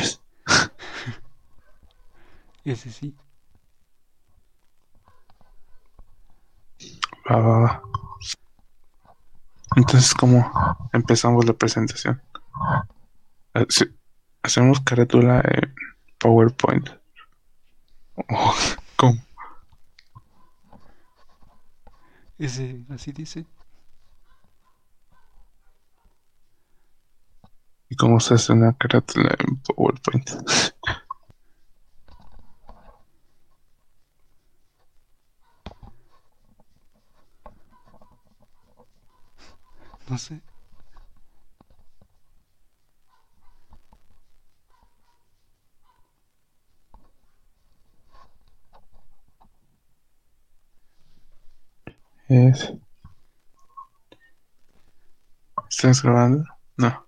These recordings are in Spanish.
Ese sí. Va, va, va. Entonces, ¿cómo empezamos la presentación? Hace- Hacemos carátula en PowerPoint. Oh, ¿Cómo? Ese, así dice. ¿Y cómo se hace una carátula en PowerPoint? No sé. Es... ¿Estás grabando? No.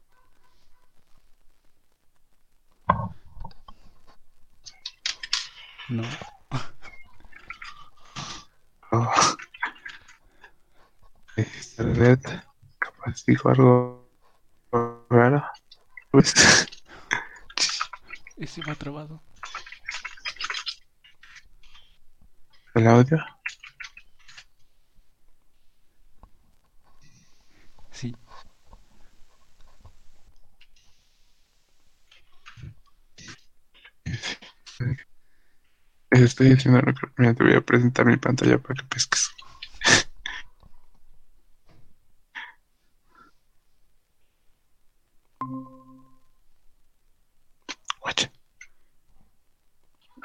No. Oh. Internet. Capaz dijo algo raro. Pues, Ese va trabado. el audio. Sí. Estoy haciendo lo que... Te voy a presentar mi pantalla para que pesques.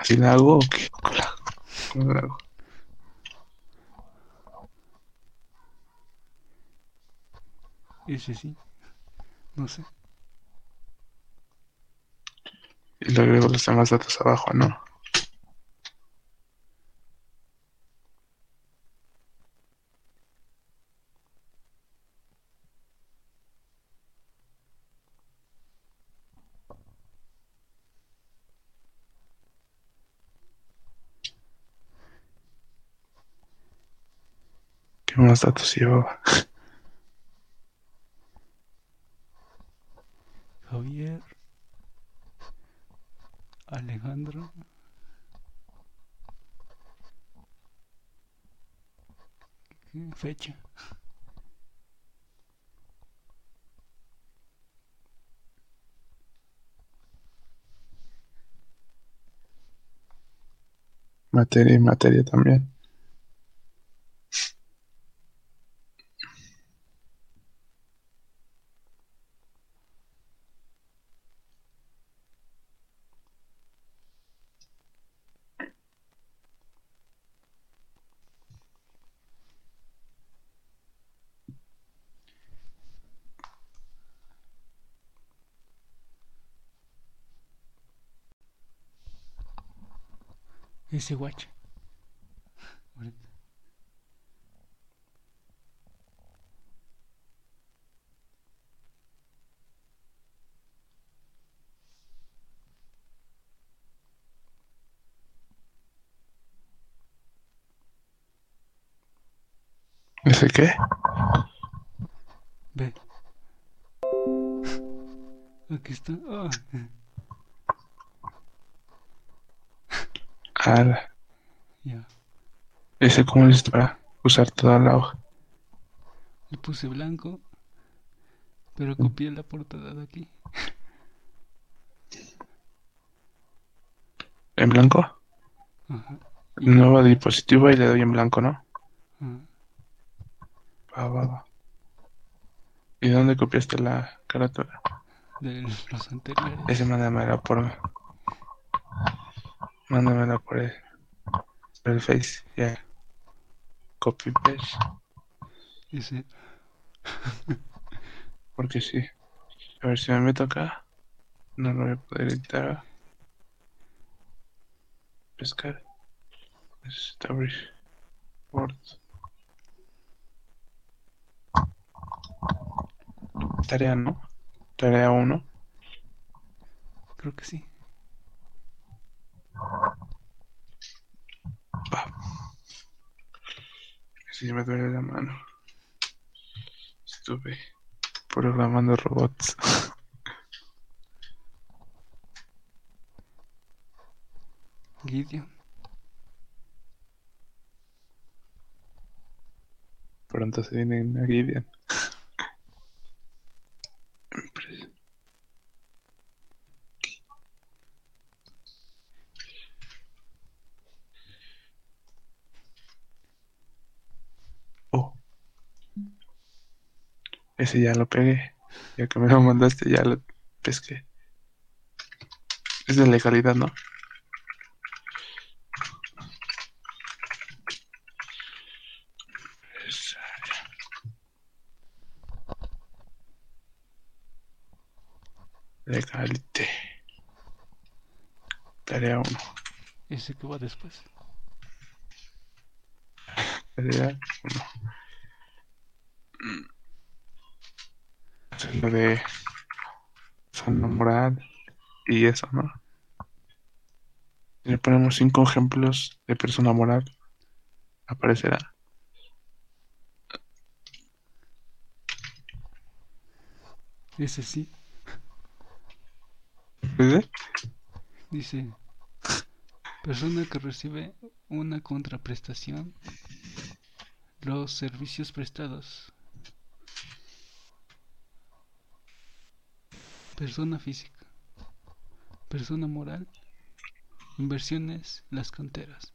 ¿Así la hago o qué? ¿Cómo la hago? ¿Cómo la hago? Ese sí. No sé. Y le agrego los demás datos abajo, ¿no? ¿Qué más datos llevaba? Javier. Alejandro. ¿Qué fecha? Materia y materia también. Ese guacha. Ahorita. ¿Ese qué? Ve. Aquí está. Ah, Ah, ya. ese cómo es para usar toda la hoja. Le puse blanco. Pero copié la portada de aquí. ¿En blanco? Ajá. Nueva diapositiva y le doy en blanco, ¿no? Va, va, va. ¿Y dónde copiaste la carátula? de los anteriores. Ese mándamela por... Mándamela por el... Por el Face, ya. Copy paste. Ese. Porque sí. A ver si me meto acá. No lo voy a poder editar. Pescar. Abrir. Word. Tarea, ¿no? Tarea 1. Creo que sí. Va. Si me duele la mano. Estuve Programando robots. Gideon. Pronto se viene una Gideon. Oh. Ese ya lo pegué. Ya que me lo mandaste, ya lo pesqué. Es de legalidad, ¿no? Legalite. Tarea 1. Ese que va después. Tarea 1. Lo de zona moral y eso, ¿no? Si le ponemos cinco ejemplos de persona moral, aparecerá. Ese sí. ¿Ves? Dice, persona que recibe una contraprestación, los servicios prestados. Persona física. Persona moral. Inversiones, las canteras.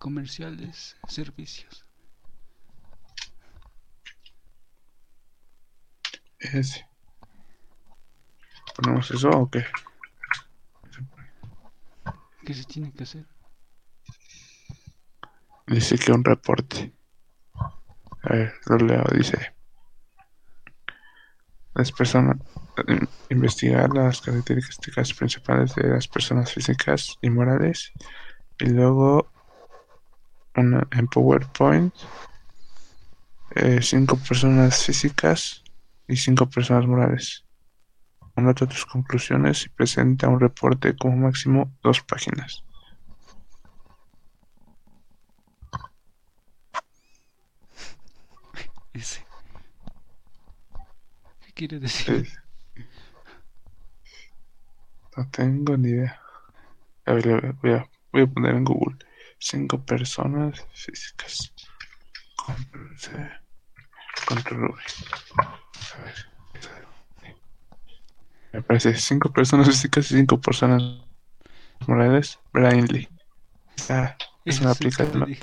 Comerciales, servicios. Ese. ¿Ponemos eso o qué? ¿Qué se tiene que hacer? Dice que un reporte. A ver, lo leo. Dice: Las personas. eh, Investigar las características principales de las personas físicas y morales. Y luego, una, en PowerPoint, eh, cinco personas físicas y cinco personas morales. Anota tus conclusiones y presenta un reporte como máximo dos páginas. Ese. ¿Qué quiere decir? No tengo ni idea. A ver, voy a, voy a poner en Google. Cinco personas físicas. Control C. Control V. A ver. Me parece cinco personas físicas y cinco personas morales. Brainly. Ah, es una aplicación.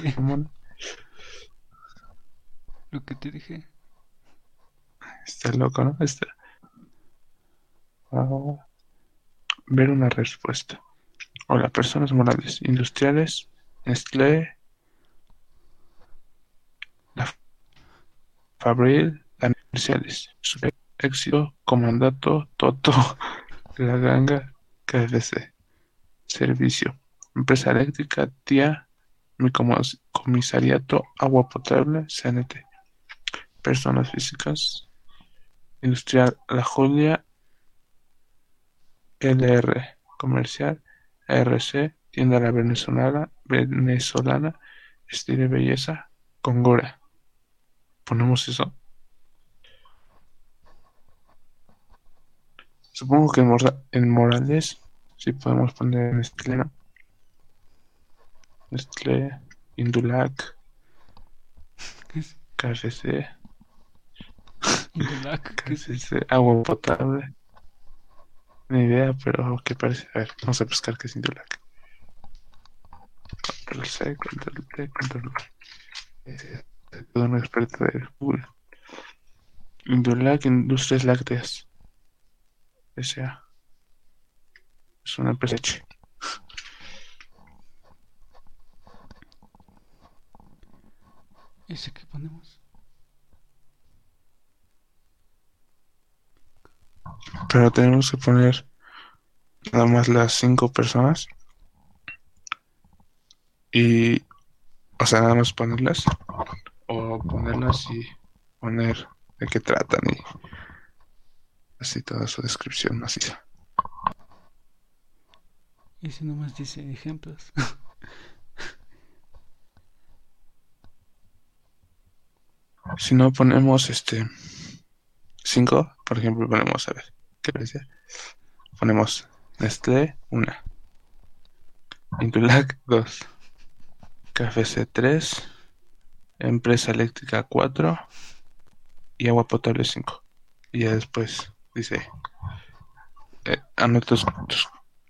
Lo que te dije. Está loco, ¿no? Está. Ver una respuesta. Hola, personas morales, industriales, Nestlé, la Fabril, las comerciales, Éxito, Comandato, Toto, La Ganga, KFC, Servicio, Empresa Eléctrica, Tía, mi comis- comisariato, Agua Potable, CNT, Personas Físicas, Industrial La Julia, LR Comercial, ARC, Tienda La Venezolana, Venezolana, Estilo y Belleza, Congora. Ponemos eso. Supongo que en, en Morales sí podemos poner Nestlé, ¿no? Nestlé, Indulac, KFC, ¿qué es? KFC, agua potable. Ni idea, pero ¿qué parece? A ver, vamos a buscar qué es Indulac. Control C, control T, control V. Eh, Todo un experto de Google. Indulac Industrias Lácteas. S.A. Es una leche. ¿Ese que ponemos? Pero tenemos que poner nada más las cinco personas. Y, o sea, nada más ponerlas. O ponerlas y poner de qué tratan y así toda su descripción maciza. Ese nomás dice ejemplos. Si no ponemos este 5, por ejemplo, ponemos, a ver, ¿qué decía? Ponemos Nestlé 1, Intulac 2, KFC 3, Empresa Eléctrica 4 y Agua Potable 5. Y ya después dice, eh, tus-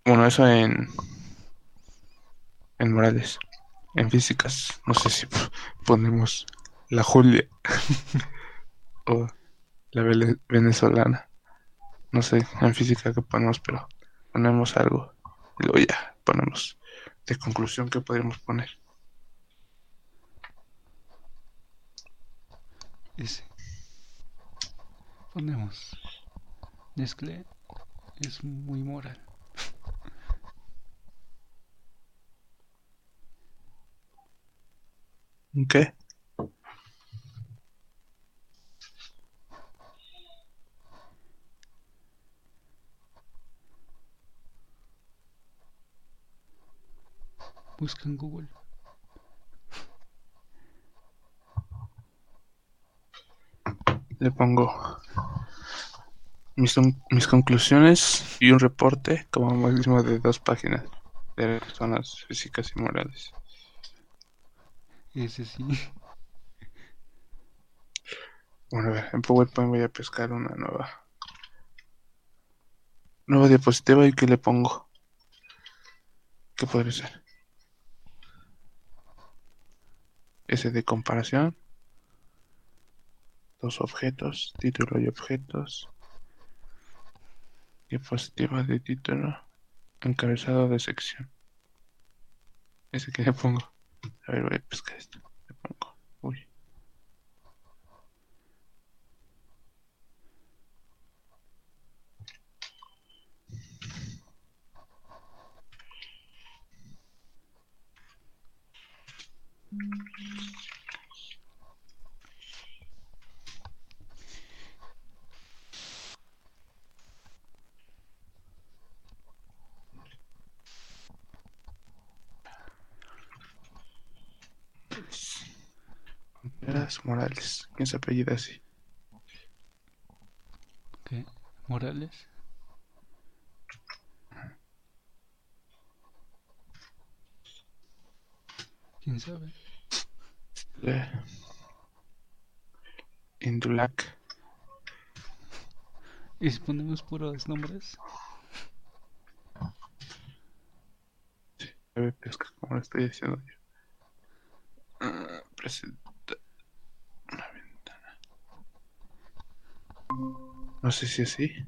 bueno, eso en, en Morales, en físicas, no sé si ponemos la Julia. O la vele- venezolana, no sé en física qué ponemos, pero ponemos algo y luego ya ponemos de conclusión que podríamos poner. Ese. Ponemos. Nestlé es muy moral. ¿Qué? Busca en Google. Le pongo mis, mis conclusiones y un reporte como máximo de dos páginas de personas físicas y morales. Ese sí. Bueno, a ver, en PowerPoint voy a pescar una nueva. Nueva diapositiva y ¿qué le pongo? ¿Qué podría ser? Ese de comparación. Dos objetos, título y objetos. Diapositiva de título. Encabezado de sección. Ese que le pongo. A ver, voy a pescar esto. Le pongo. Uy. Contreras Morales. ¿Quién se apellida así? ¿Qué? Morales. ¿Quién sabe? Eh, Indulac. ¿Y si ponemos puros nombres? Debe pesca, como lo estoy diciendo yo. Ah, presenta una ventana. No sé si así.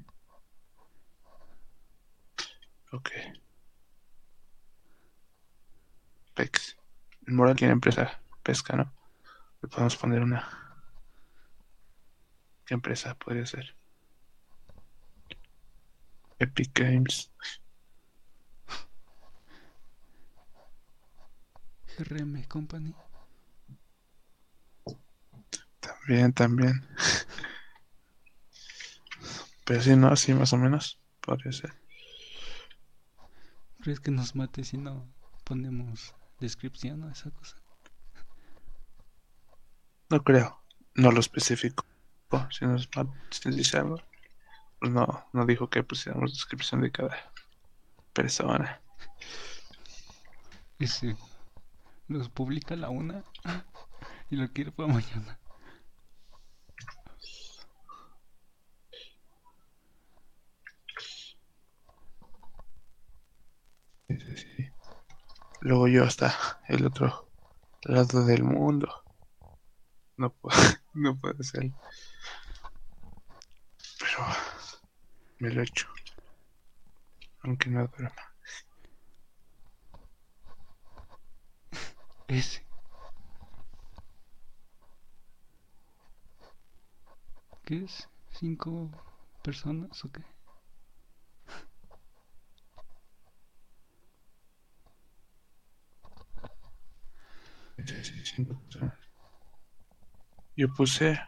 Ok. Pex. El Moral tiene empresa pesca, ¿no? Le podemos poner una. ¿Qué empresa podría ser? Epic Games. GRM Company. También, también. Pero sí, ¿no? Así más o menos. Podría ser. ¿Crees que nos mate si no ponemos descripción o esa cosa? No creo. No lo especifico. Si nos si dice algo, pues no, no dijo que pusiéramos descripción de cada persona. Ese los publica a la una y lo quiere para mañana. Sí, sí, sí. Luego yo hasta el otro lado del mundo. No no puede ser. Pero me lo he hecho. Aunque no duerma. Ese. ¿Qué es? ¿Cinco personas o qué? Sí, sí, cinco personas. Yo puse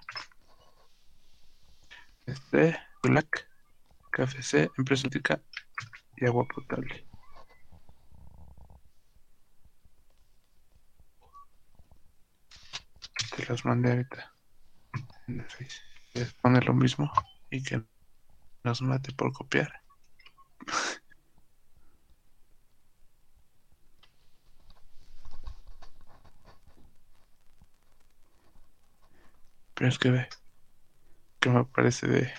este Black, KFC, empresa eléctrica y agua potable. Te las mandé ahorita. ¿Quieres poner lo mismo? y que nos mate por copiar. Pero que ve, que me parece de...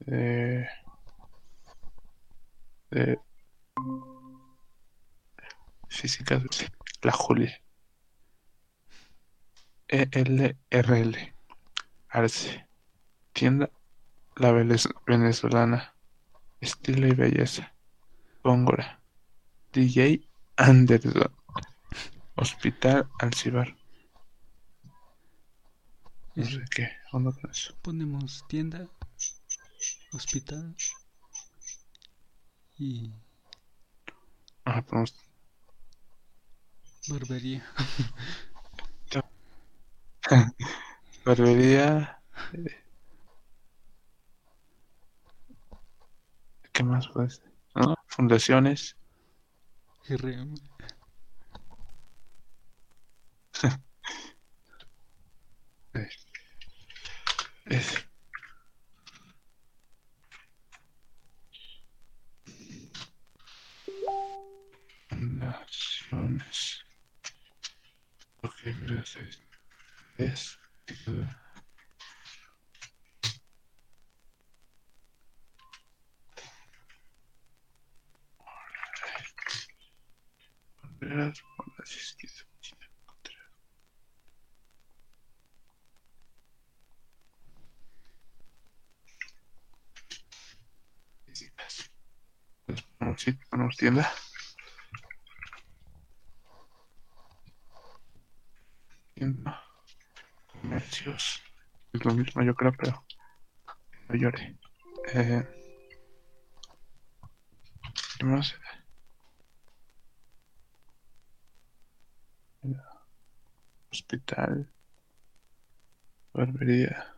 De... De... Física, la Juli. ELRL. Arce. Tienda La Venezolana. Estilo y belleza. Góngora. DJ Anderson. Hospital Alcibar. No sé qué onda con eso. Ponemos tienda, hospital y Ajá, ponemos barbería. barbería. eh, ¿Qué más puede ser? ¿No? Fundaciones. RM. Es- Fundaciones. Ok, gracias. Es. Contreras, Contreras, Contreras. Sí, ponemos tienda. Tienda. Comercios. Es lo mismo, yo creo, pero no llore. Eh, ¿Qué más? Hospital. Barbería.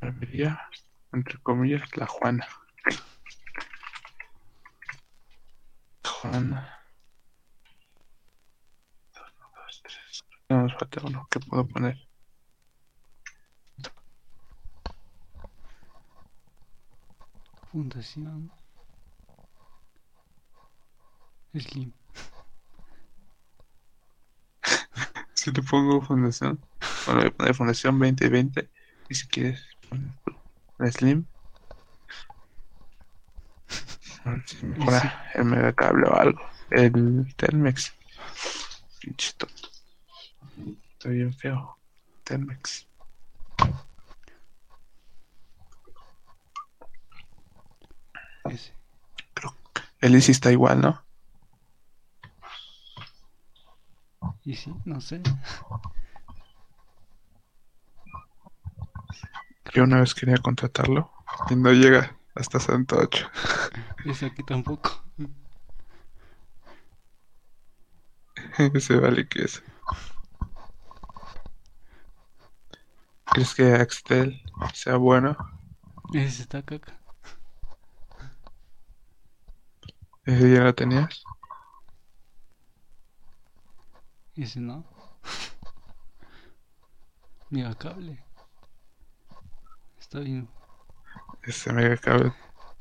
Barbería, entre comillas, la Juana. Juana. Uno, dos, tres. No, nos falta uno. ¿Qué puedo poner? Fundación. Slim. Si le pongo fundación. Bueno, voy a poner fundación 2020. Y si quieres poner Slim. Si mejora el megacable o algo. El Telmex. Pinche Está bien feo. Telmex. Ese. Creo que el Easy está igual, ¿no? Y sí, no sé. Yo una vez quería contratarlo y no llega hasta 108. Ese aquí tampoco. Ese vale que es. ¿Crees que Axtel sea bueno? Ese está caca. ¿Ese ya lo tenías? Ese no. Mega cable. Está bien. Ese megacable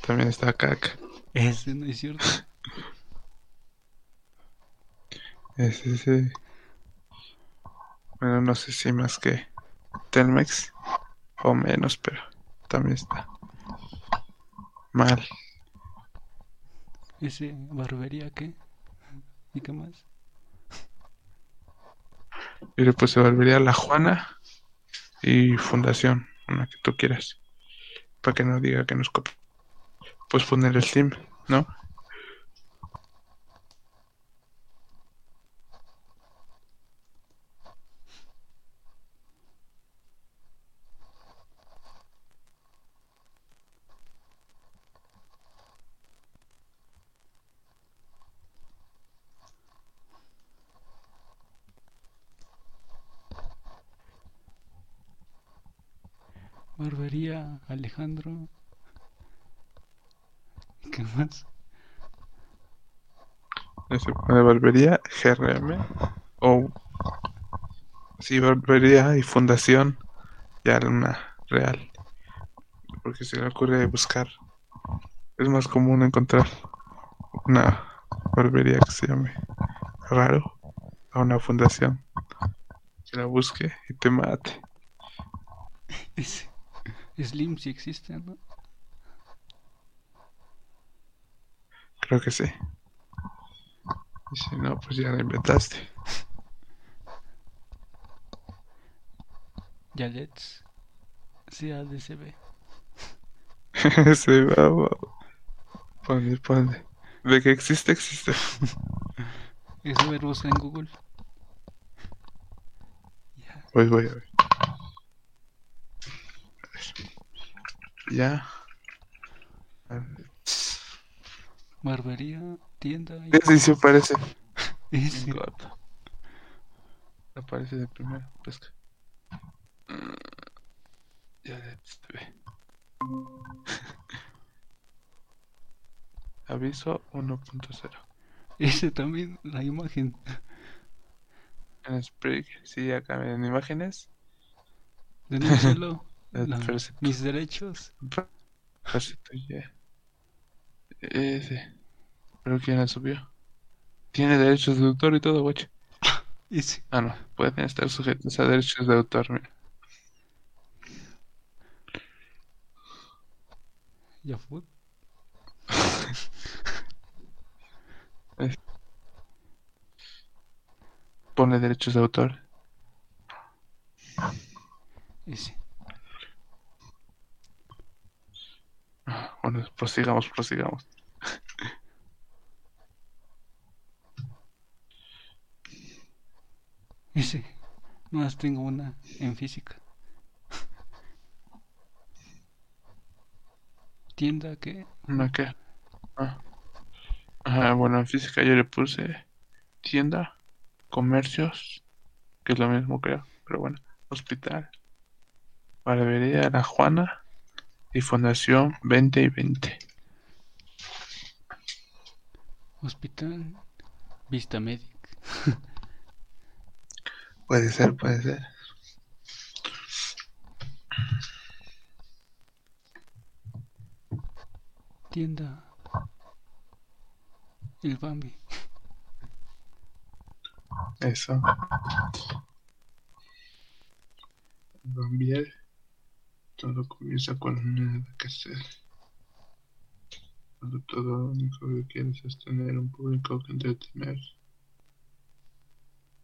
también está caca. Ese no es cierto. Ese sí. Bueno, no sé si más que Telmex o menos, pero también está mal. Ese barbería, ¿qué? ¿Y qué más? Y después se volvería la Juana y Fundación, una que tú quieras. Para que no diga que nos copia. Pues poner el Steam, ¿no? Alejandro. ¿Qué más? Se pone barbería GRM o sí, barbería y fundación ya una real. Porque se le ocurre buscar. Es más común encontrar una barbería que se llame raro a una fundación que la busque y te mate. Es- Slim sí existe, ¿no? Creo que sí. Y si no, pues ya la inventaste. Yalets. CADCB. Se va, va. Ponle, ponle. De que existe, existe. Eso ver busca en Google. Ya. Voy, voy a ver. Ya. A ver. Barbería, tienda. y- Sí, sí parece. Ese. Aparece de primero. Pesca. Mm, Ya se ve. Aviso 1.0. Ese también, la imagen. En Sprig, sí, acá en imágenes. Denúncialo. Mis derechos. Ese. Pero quién la subió. Tiene derechos de autor y todo, guacho. Ese. Ah, no. Pueden estar sujetos a derechos de autor, mira. Ya fue. Pone derechos de autor. Ese. Ah, Bueno, prosigamos, prosigamos. Ese. Más tengo una en física. Tienda que. ¿Una qué? Ah. Ah, bueno, en física yo le puse tienda, comercios, que es lo mismo creo, pero bueno, hospital, barbería La Juana y Fundación 20 y 20. Hospital. Vista Medic. Puede ser, puede ser. Tienda. El Bambi. Eso. Cambiar. Todo comienza con nada que hacer. Cuando todo lo único que quieres es tener un público que entretener.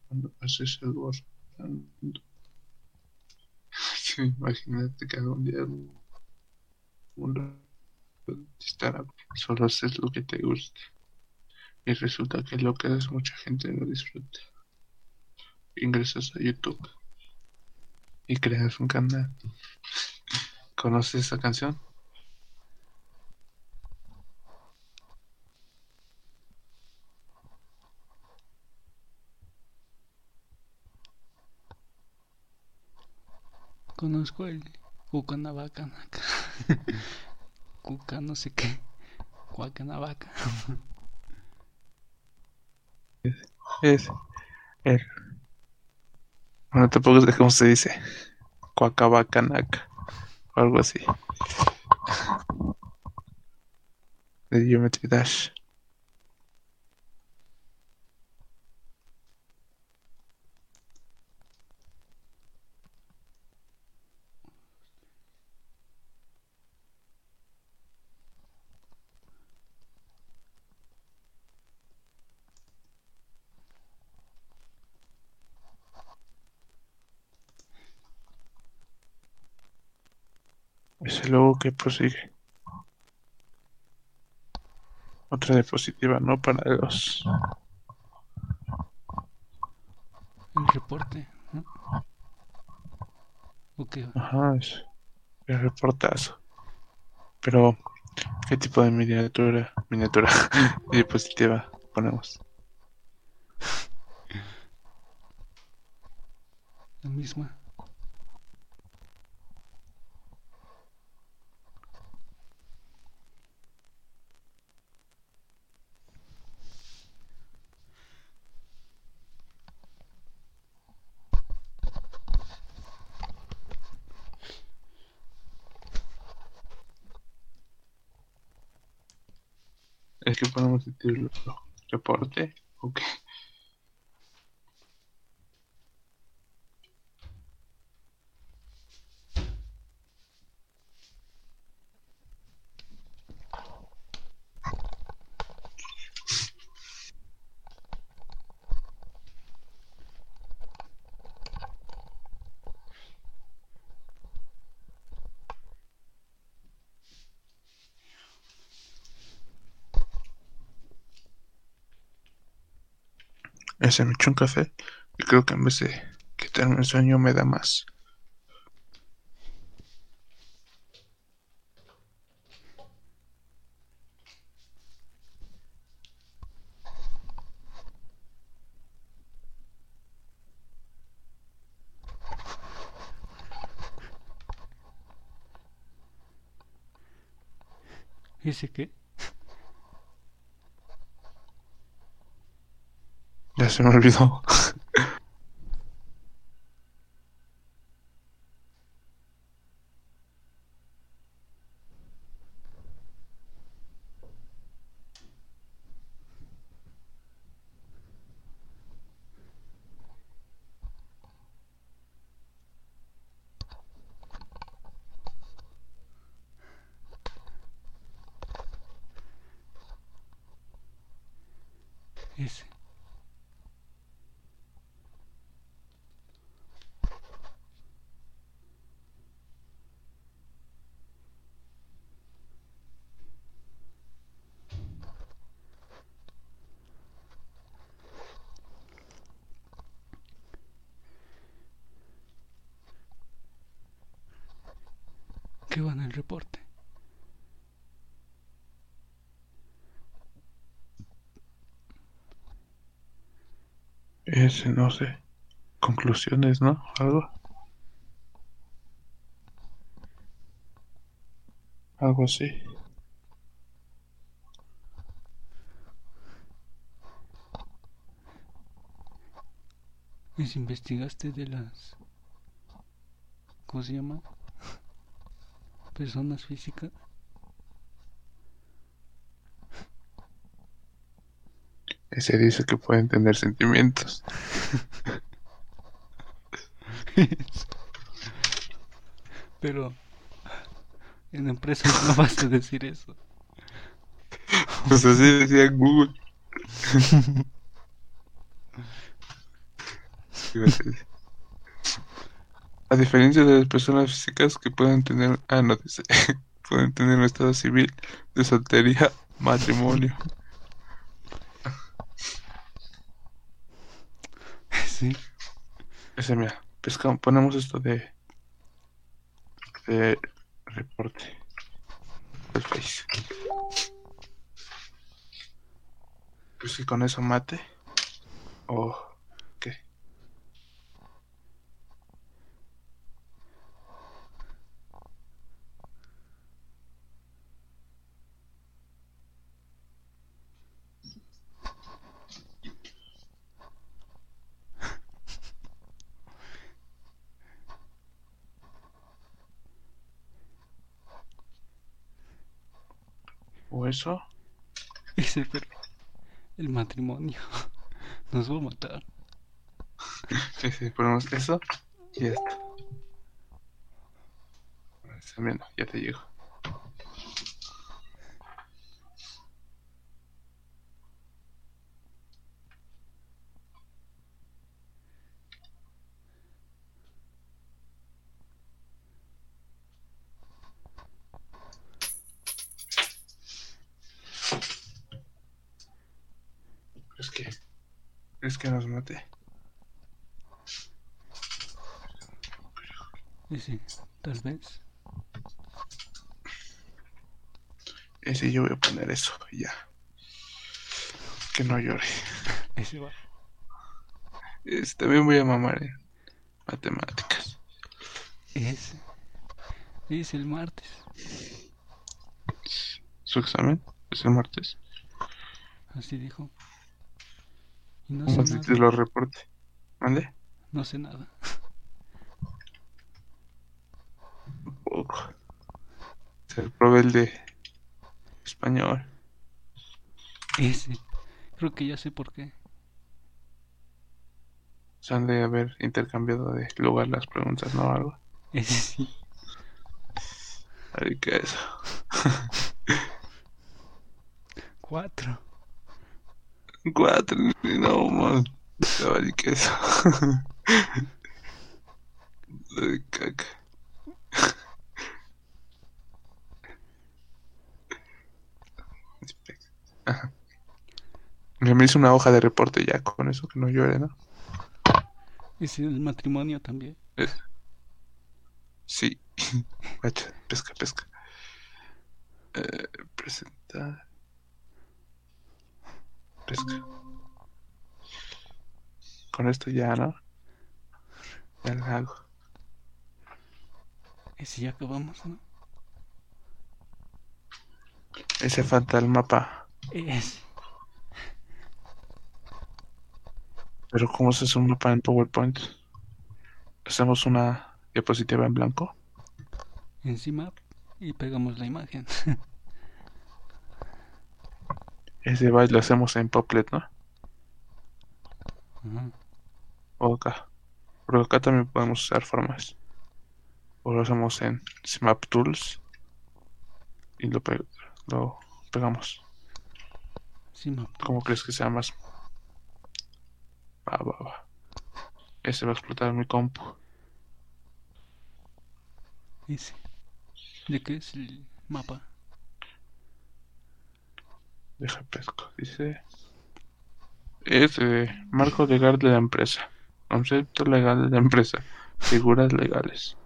Cuando haces borrando. Sí, imagínate que algún día un estará solo haces lo que te gusta. Y resulta que lo que haces mucha gente no disfruta. Ingresas a YouTube y creas un canal. ¿Conoces esa canción? Conozco el Cucanavaca. Cuca no sé qué. Cuacanavaca. Es el. Bueno, tampoco sé cómo se dice. Cuacabacanaca. Algo así. Geometry Dash. Ese logo que prosigue. Otra diapositiva, ¿no? Para los. El reporte. ¿no? Ok. Ajá, es el reportazo. Pero, ¿qué tipo de miniatura? Miniatura. diapositiva ponemos? La misma. ¿Reporte? Ok. Ese me echó un café y creo que en vez de quitarme el sueño me da más. ¿Ese qué? Se me olvidó. Ese. ¿Qué va en el reporte? Ese, no sé. Conclusiones, ¿no? Algo. Algo así. ¿Les investigaste de las... ¿Cómo se llama? Personas físicas. Ese dice que pueden tener sentimientos. Pero en empresas no vas a decir eso. Pues así decía Google. A diferencia de las personas físicas que pueden tener, ah, no dice, pueden tener un estado civil de soltería, matrimonio. Sí. Ese, mira, pescamos, ponemos esto de, de reporte. El Face. Pues que con eso mate. O eso. Ese, pero el matrimonio nos va a matar. Sí, sí, ponemos eso y esto. También, ya te llego. Que nos mate? Ese, tal vez. Ese yo voy a poner eso ya. Que no llore. Ese va. Ese también voy a mamar en matemáticas. Ese. Es el martes. ¿Su examen? ¿Es el martes? Así dijo. Y no ¿Cómo sé te nada. lo reporte? ¿Mande? No sé nada. Poco. Se probé el de español. Ese. Creo que ya sé por qué. Se han de haber intercambiado de lugar las preguntas, ¿no? Algo. Ese sí. Ay, ¿qué es? Cuatro. Cuatro, no, man. Ay, ¿qué es? Ay, caca. Ajá. Me hizo una hoja de reporte ya con eso, que no llore, ¿no? Ese el matrimonio también. Es- Sí. Pesca, pesca. Eh, presentar. Pesca. Con esto ya, ¿no? Ya lo hago. Ese ya acabamos, ¿no? Ese falta el mapa. Ese. Pero ¿cómo se hace un mapa en PowerPoint? Hacemos una diapositiva en blanco. Encima y pegamos la imagen. Ese baile lo hacemos en Poplet, ¿no? O acá. Pero acá también podemos usar formas. O lo hacemos en Smap Tools. Y lo, pe- lo pegamos. Encima. ¿Cómo crees que sea más? Va, va, va. Ese va a explotar mi compu. Ese. ¿De qué es el mapa? Deja pesco. Dice. Es eh, marco legal de la empresa. Concepto legal de la empresa. Figuras legales.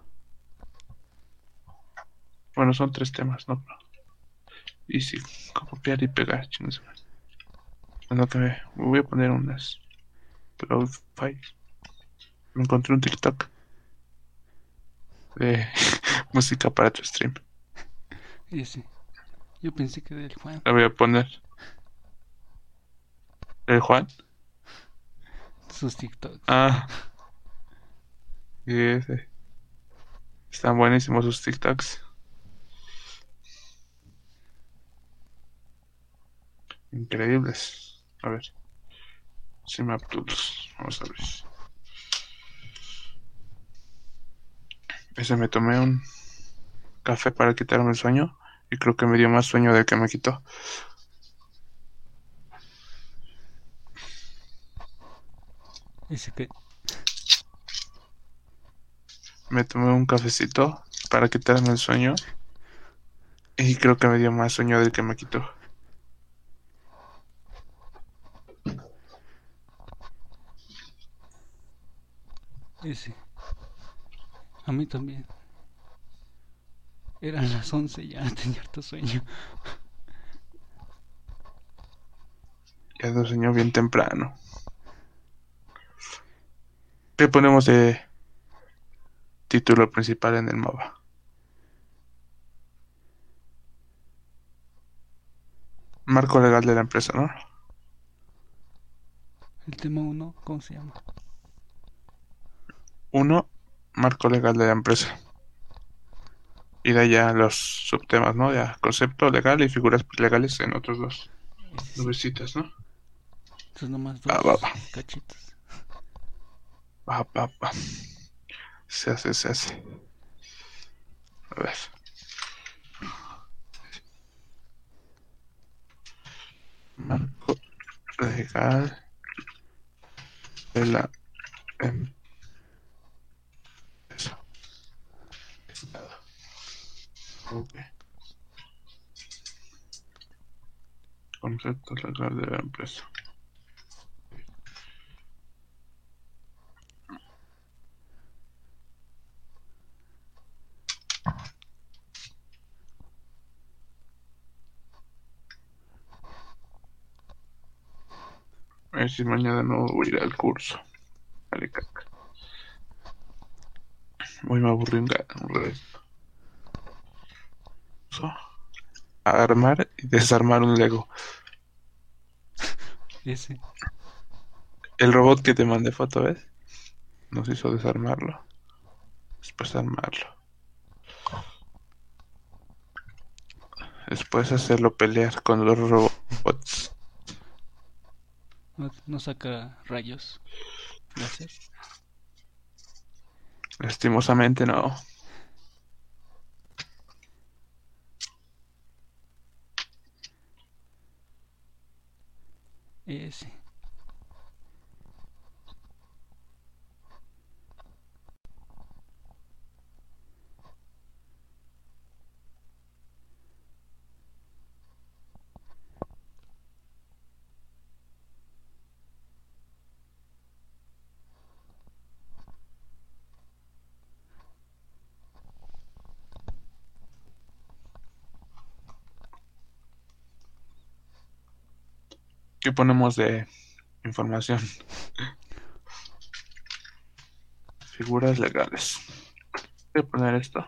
Bueno, son tres temas, ¿no? Y sí, copiar y pegar, chingas. Es lo que me voy a poner unas cloud files. Me encontré un TikTok de música para tu stream. Ese. Yo pensé que del Juan. La voy a poner. ¿El Juan? Sus TikToks. Ah. Y ese. Están buenísimos sus TikToks. Increíbles. A ver. Simap Tools. Vamos a ver. Ese me tomé un café para quitarme el sueño. Y creo que me dio más sueño del que me quitó. Ese que. Me tomé un cafecito para quitarme el sueño. Y creo que me dio más sueño del que me quitó. Ese. A mí también. Eran las 11 ya, tenía harto sueño. Ya nos enseñó bien temprano. ¿Qué ponemos de título principal en el MOBA? Marco legal de la empresa, ¿no? El tema 1, ¿cómo se llama? Uno, marco legal de la empresa. Y de ahí ya los subtemas, ¿no? Ya concepto legal y figuras legales en otros dos nubecitas, ¿no? Estos nomás Va, dos va, va. cachitos. Va, va, va. Se hace, se hace. A ver. Marco legal de la empresa. Ok. Concepto legal de la empresa. A ver si mañana no voy a ir al curso. Vale, caca. Hoy me aburrí un un resto. So, Armar y desarmar un Lego. Ese. El robot que te mandé foto, ¿ves? Nos hizo desarmarlo. Después armarlo. Después hacerlo pelear con los robots. No saca rayos. Gracias. Lastimosamente no. Ese. ¿Qué ponemos de información? Figuras legales. Voy a poner esto.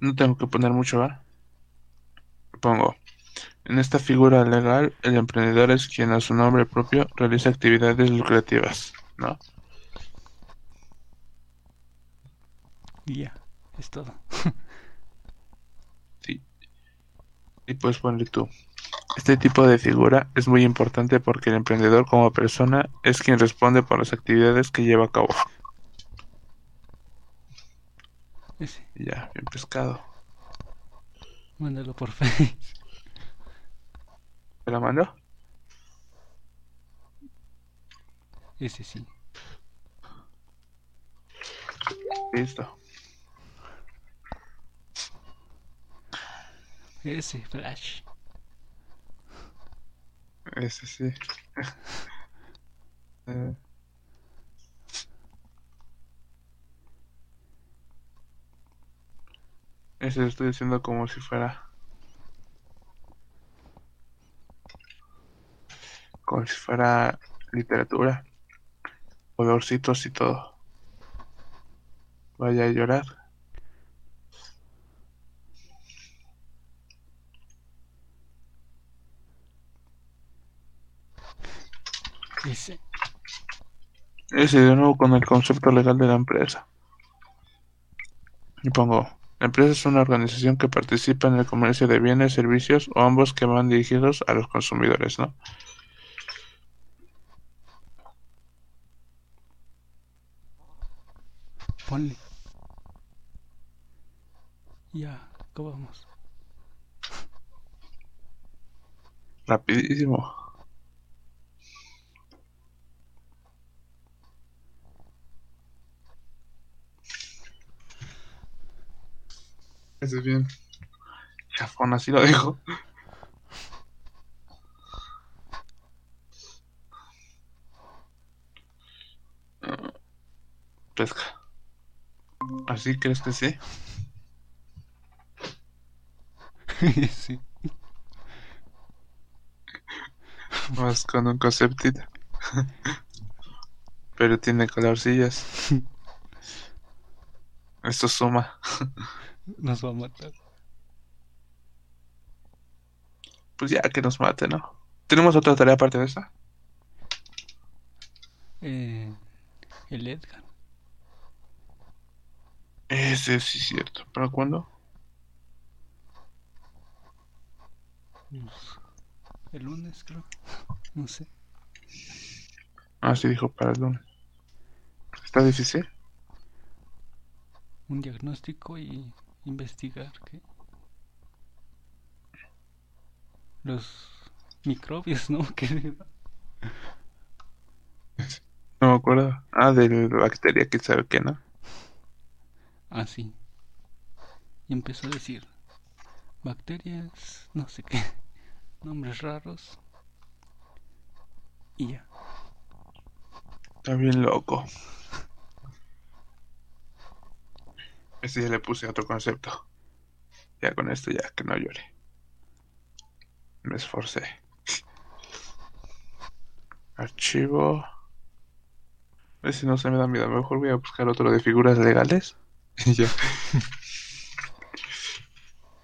No tengo que poner mucho, ¿va? Pongo. En esta figura legal, el emprendedor es quien a su nombre propio realiza actividades lucrativas, ¿no? Y ya, es todo. Sí. Y puedes poner tú. Este tipo de figura es muy importante porque el emprendedor como persona es quien responde por las actividades que lleva a cabo. Ese. Ya, bien pescado. Mándalo por Face. ¿Te la mando? Ese sí. Listo. Ese, Flash. Ese sí. Eh, Ese lo estoy diciendo como si fuera. Como si fuera literatura. Colorcitos y todo. Vaya a llorar. Ese. Ese de nuevo con el concepto legal de la empresa. Y pongo, la empresa es una organización que participa en el comercio de bienes, servicios o ambos que van dirigidos a los consumidores, ¿no? Ponle. Ya, acabamos. Rapidísimo. Ese es bien. Chafón, así lo dejo. Ah, Pesca. ¿Así crees que sí? sí. Más con un conceptito. Pero tiene colorcillas. Esto suma. Nos va a matar. Pues ya que nos mate, ¿no? ¿Tenemos otra tarea aparte de esta? Eh, el Edgar. Ese sí es cierto. ¿Para cuándo? El lunes, creo. No sé. Ah, sí dijo para el lunes. ¿Está difícil? Un diagnóstico y investigar que los microbios, ¿no? Que No me acuerdo. Ah, de la bacteria, que sabe qué, ¿no? así. Y empezó a decir bacterias, no sé qué, nombres raros. Y ya. Está bien loco. Este ya le puse otro concepto. Ya con esto ya, que no llore. Me esforcé. Archivo. A ver si no se me da miedo. Mejor voy a buscar otro de figuras legales. Y ya.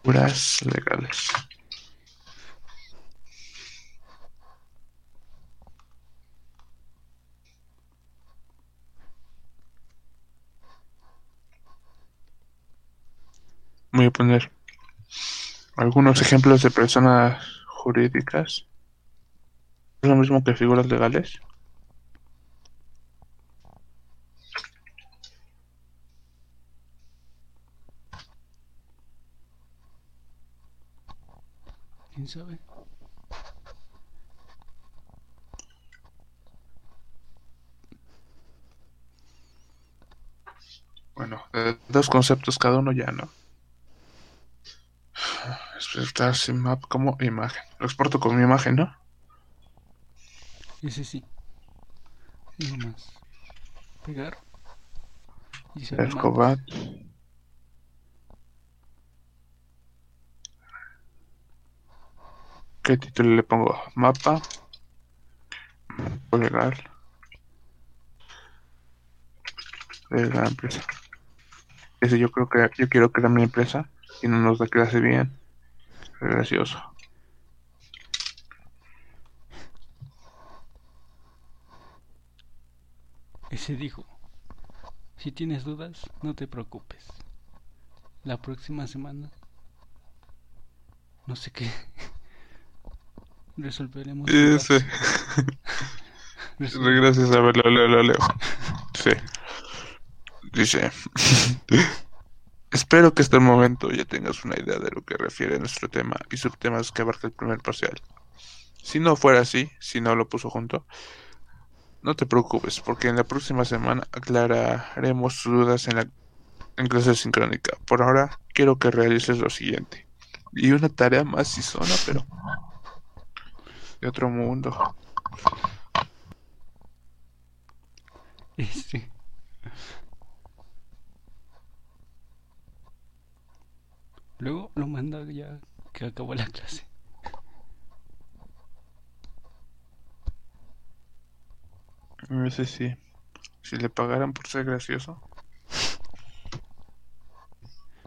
Figuras legales. Voy a poner algunos ejemplos de personas jurídicas. ¿Es lo mismo que figuras legales? ¿Quién sabe? Bueno, dos conceptos cada uno ya, ¿no? Exportar sin map como imagen. Lo exporto como imagen, ¿no? Ese sí. Y nomás. Pegar. Y se. Escobar. ¿Qué título le pongo? Mapa. Mapa legal. De la empresa. Ese yo creo que yo quiero crear mi empresa y no nos da clase bien. Gracioso. Ese dijo. Si tienes dudas, no te preocupes. La próxima semana. No sé qué. Resolveremos. Ese. Resol- Gracias a verlo, leo, lo leo. Sí. Dice. Espero que hasta el momento ya tengas una idea de lo que refiere a nuestro tema y subtemas que abarca el primer parcial. Si no fuera así, si no lo puso junto, no te preocupes, porque en la próxima semana aclararemos tus dudas en la en clase sincrónica. Por ahora, quiero que realices lo siguiente. Y una tarea más si zona, pero de otro mundo. Ese. Luego lo manda ya que acabó la clase. Ese sí. Si le pagaran por ser gracioso.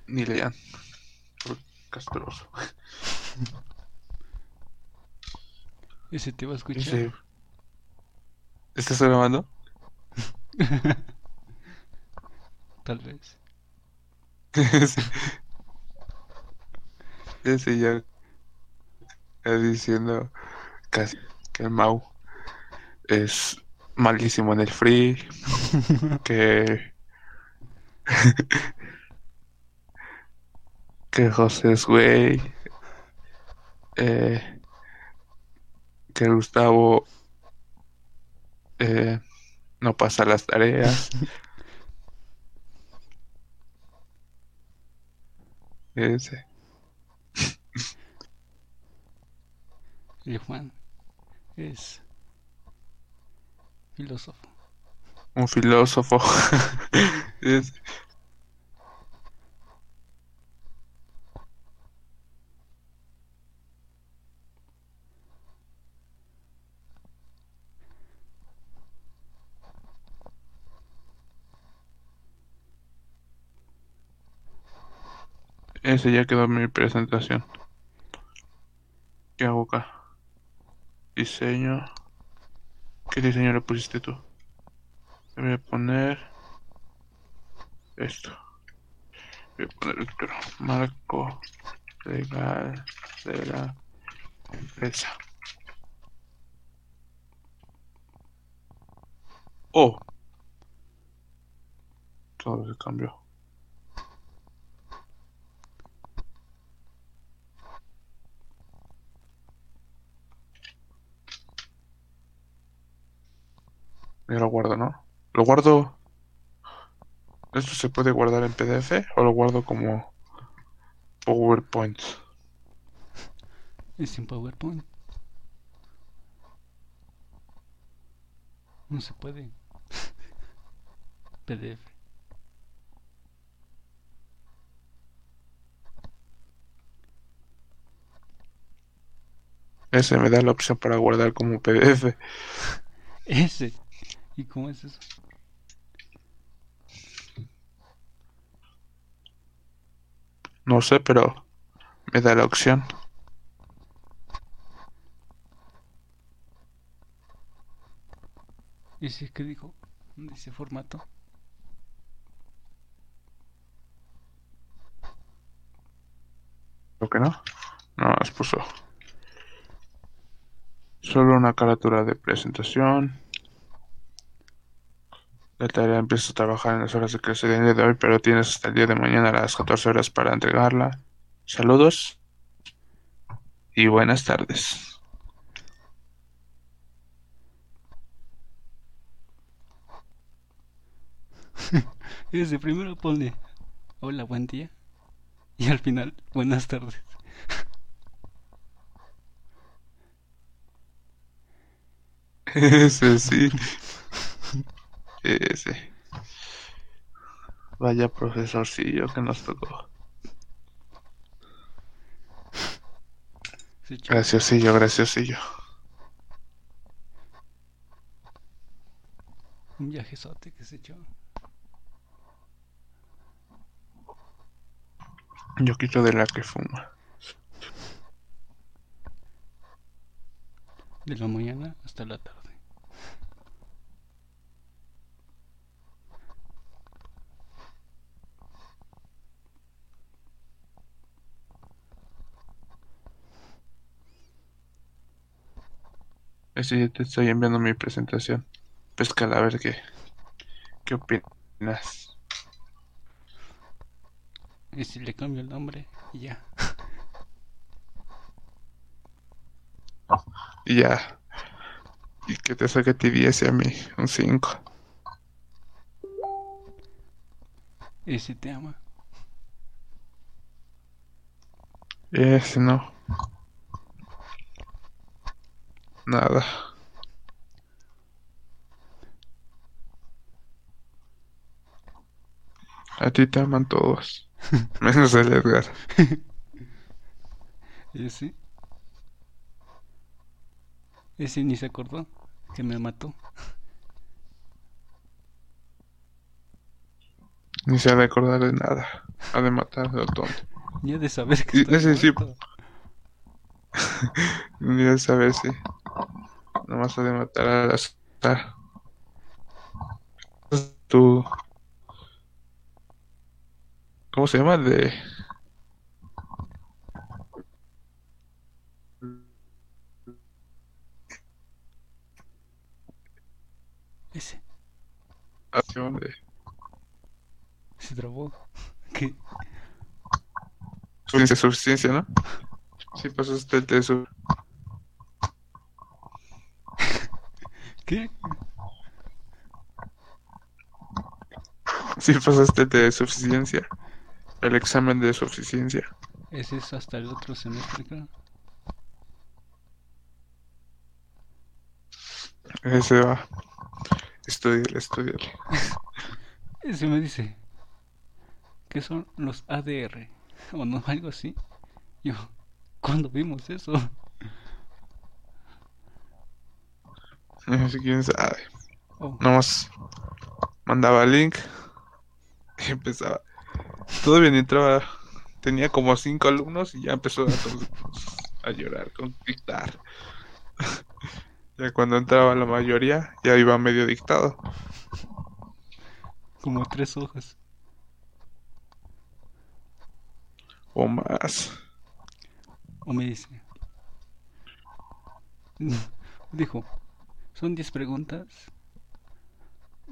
Ni lean. Por castroso. Ese te va a escuchar. Ese... ¿Estás grabando? Tal vez. Ese ya... Está diciendo casi que el Mau es malísimo en el free. que... que José es güey. Eh, que Gustavo eh, no pasa las tareas. Ese. El Juan es filósofo. Un filósofo. Ese ya quedó mi presentación. ¿Qué hago acá? Diseño. ¿Qué diseño le pusiste tú? Le voy a poner esto. Voy a poner otro. Marco legal de la empresa. Oh. Todo se cambió. Yo lo guardo, ¿no? Lo guardo. ¿Esto se puede guardar en PDF o lo guardo como PowerPoint? Es en PowerPoint. No se puede. PDF. Ese me da la opción para guardar como PDF. Ese. ¿Y cómo es eso? No sé, pero me da la opción. ¿Ese qué dijo? Dice formato. ¿Lo que no? No, nos puso. Solo una carátula de presentación. La tarea empieza a trabajar en las horas de clase día de hoy, pero tienes hasta el día de mañana a las 14 horas para entregarla. Saludos y buenas tardes. Desde primero ponle hola, buen día. Y al final, buenas tardes. Ese sí. Ese. Vaya profesorcillo que nos tocó. Sí. Graciosillo, graciosillo. Un viajezote que se echó. Yo quito de la que fuma. De la mañana hasta la tarde. Ese ya te estoy enviando mi presentación. Pescala, a ver qué. ¿Qué opinas? Y si le cambio el nombre, y ya. Y ya. Y que te saque ti 10 y a mí un 5. Y si te ama. Ese no. Nada. A ti te aman todos. Menos el Edgar. Ese. Ese ni se acordó que me mató. Ni se ha de acordar de nada. Ha de matar a tonto. Ni ha de saber que Y ese sí. Ni de saber si. Nomás ha de matar al azar. Tu. ¿Cómo se llama? De. Ese. acción de Se trabó. ¿Qué? suficiencia, suficiencia, ¿no? Sí pasaste el test ¿Qué? sí pasaste de suficiencia. El examen de suficiencia. Ese es hasta el otro semestre, creo. Ese va. Estudiale, estudiale. Ese me dice. ¿Qué son los ADR? O no, algo así. Yo, ¿cuándo vimos eso? Así quién sabe. Oh, Nomás mandaba el link y empezaba. Todavía ni entraba. Tenía como cinco alumnos y ya empezó a, todos a llorar, con dictar. Ya cuando entraba la mayoría, ya iba medio dictado. como tres hojas. O más. O me dice. Dijo, son 10 preguntas.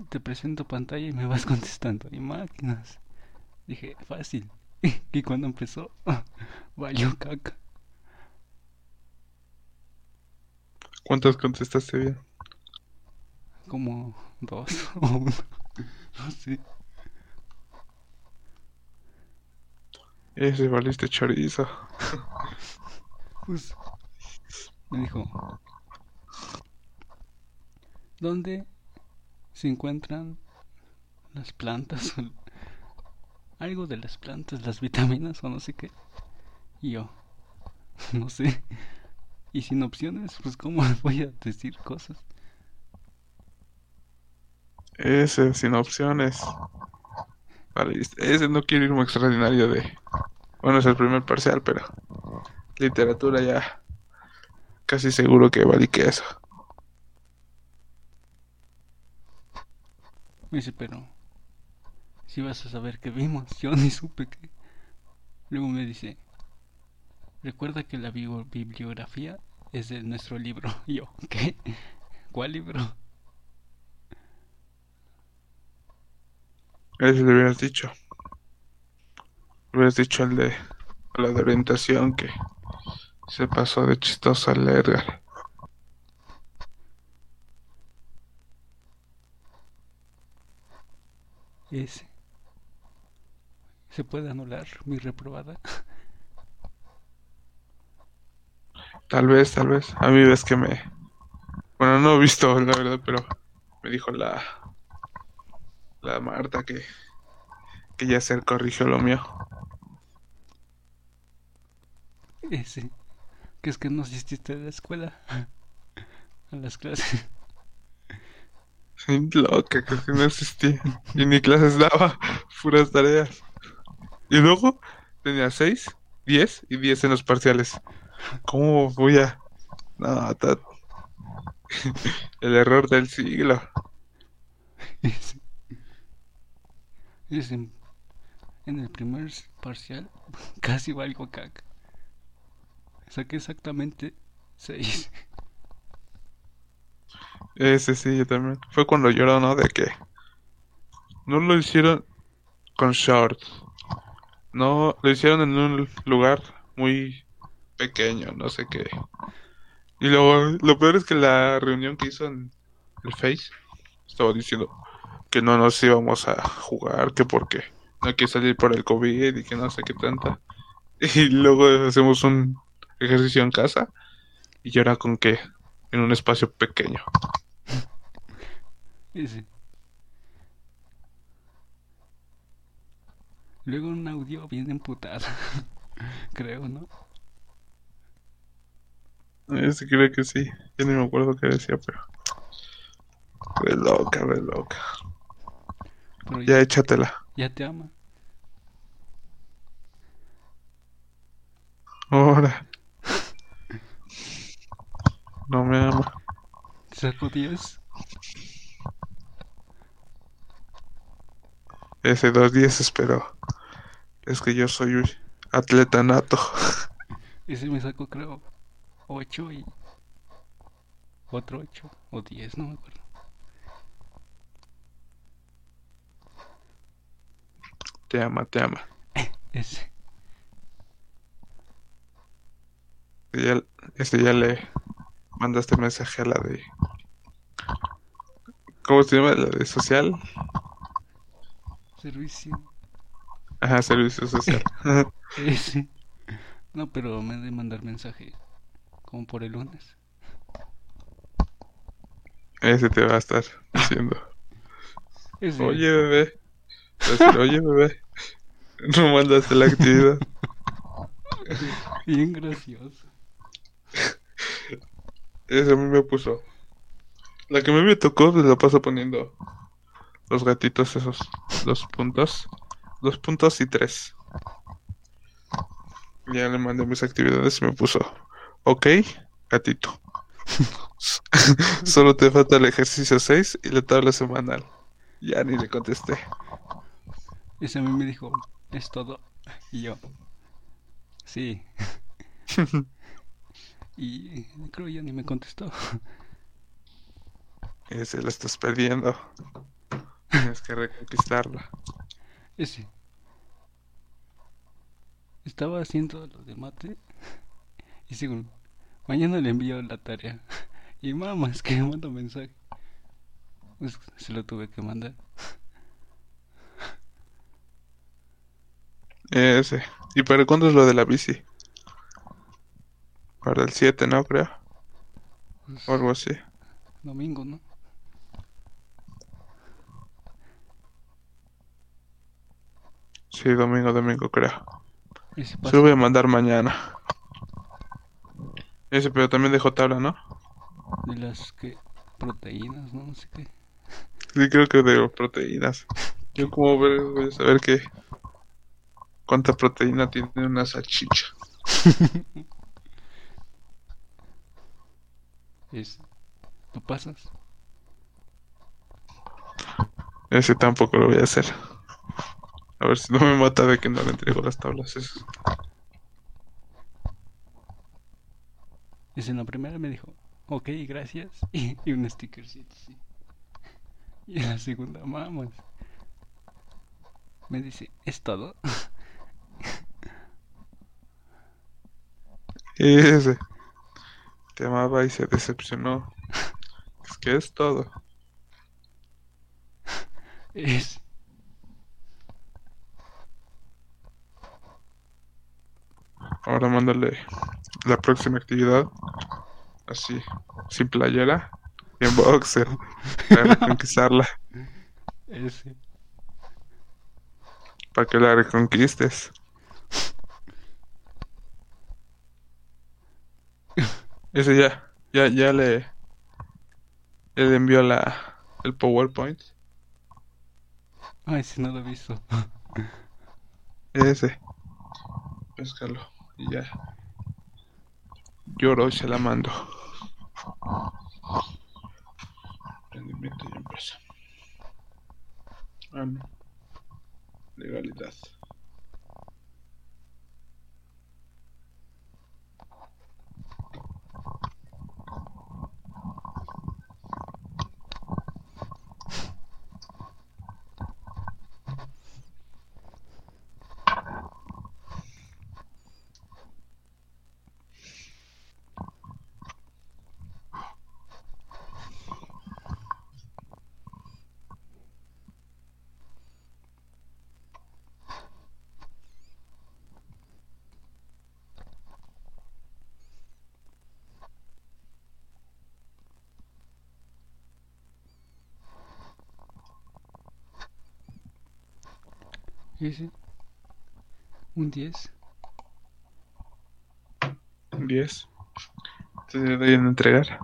Te presento pantalla y me vas contestando. Y máquinas. Dije, fácil. Y cuando empezó, valió caca. ¿Cuántas contestaste bien? Como dos o uno. No sé. Ese valiste chorizo. Pues me dijo, ¿dónde se encuentran las plantas? Algo de las plantas, las vitaminas o no sé qué. Y yo, no sé. Y sin opciones, pues cómo voy a decir cosas. Ese sin opciones. Valiste. Ese no quiero ir muy extraordinario de. Bueno, es el primer parcial, pero. Literatura ya. Casi seguro que valí que eso. Me dice, pero si vas a saber qué vimos, yo ni supe que. Luego me dice, recuerda que la bibliografía es de nuestro libro. Y yo, ¿qué? ¿Cuál libro? Ese le hubieras dicho. Le hubieras dicho el de la de orientación que se pasó de chistoso al Edgar. Ese. ¿Se puede anular mi reprobada? Tal vez, tal vez. A mí ves que me... Bueno, no he visto, la verdad, pero me dijo la... La Marta que... Que ya se corrigió lo mío. Ese. Que es que no asististe a la escuela. A las clases. Soy loca, que no asistí. Y ni clases daba. Puras tareas. Y luego tenía 6, 10 y 10 en los parciales. ¿Cómo voy a.? No, ta- el error del siglo. Ese. Ese. En el primer parcial casi valgo caca. Saqué exactamente 6. Ese sí, yo también. Fue cuando lloró, ¿no? De que no lo hicieron con shorts. No, lo hicieron en un lugar muy pequeño, no sé qué. Y luego, lo peor es que la reunión que hizo en el Face estaba diciendo que no nos íbamos a jugar, que porque no hay que salir por el COVID y que no sé qué tanta. Y luego hacemos un ejercicio en casa y llora con que en un espacio pequeño. Ese. Luego un audio bien emputado. Creo, ¿no? Ese creo que sí. Yo ni me acuerdo qué decía, pero. Re loca, re loca. Pero Ya ya, échatela. ya te ama. Ahora. No me ama. Te saco 10. Ese dos dieces, pero. Es que yo soy un atleta nato. Ese me saco, creo, 8 y. Otro 8 o 10, no me acuerdo. Te ama, te ama. Ese. Ya, este ya le mandaste mensaje a la de. ¿Cómo se llama? La de social. Servicio. Ajá, servicio social. Ese. No, pero me de mandar mensaje. Como por el lunes. Ese te va a estar diciendo. Ese. Oye, bebé. Decir, Oye, bebé. No mandaste la actividad. Bien gracioso. Ese a mí me puso. La que me tocó se la paso poniendo los gatitos esos. Dos puntos. Dos puntos y tres. Ya le mandé mis actividades y me puso. Ok, gatito. Solo te falta el ejercicio 6 y la tabla semanal. Ya ni le contesté. Ese a mí me dijo, es todo. Y yo, sí. y creo ya ni me contestó. Ese la estás perdiendo. Tienes que reconquistarla. Ese. Estaba haciendo lo de mate. Y según, mañana le envío la tarea. Y mamá, es que me manda mensaje. Pues se lo tuve que mandar. Ese. ¿Y para cuándo es lo de la bici? Para el 7, ¿no? Creo. Pues, O algo así. domingo, ¿no? Sí, domingo, domingo, creo. Se lo voy a mandar mañana. Ese, pero también dejó tabla, ¿no? De las que proteínas, ¿no? No sé qué. Sí, creo que de proteínas. Yo como ver- voy a saber qué... ¿Cuánta proteína tiene una salchicha? Es, ¿Lo pasas? Ese tampoco lo voy a hacer. A ver si no me mata de que no le entrego las tablas esas. Es en la primera me dijo, ok, gracias. Y, y un stickercito, sí. Y en la segunda, vamos. Me dice, ¿es todo? Ese te amaba y se decepcionó. Es que es todo. Es. Ahora mándale la próxima actividad. Así, sin playera y en boxer. Para conquistarla. Ese. Para que la reconquistes. Ese ya, ya, ya le, le envió la, el PowerPoint. Ay, si no lo he visto. Ese. Péscalo. Y ya. Lloro y se la mando. Rendimiento y empresa. Ah, no. Legalidad. Ese. Un 10. Un 10. Te deberían entregar.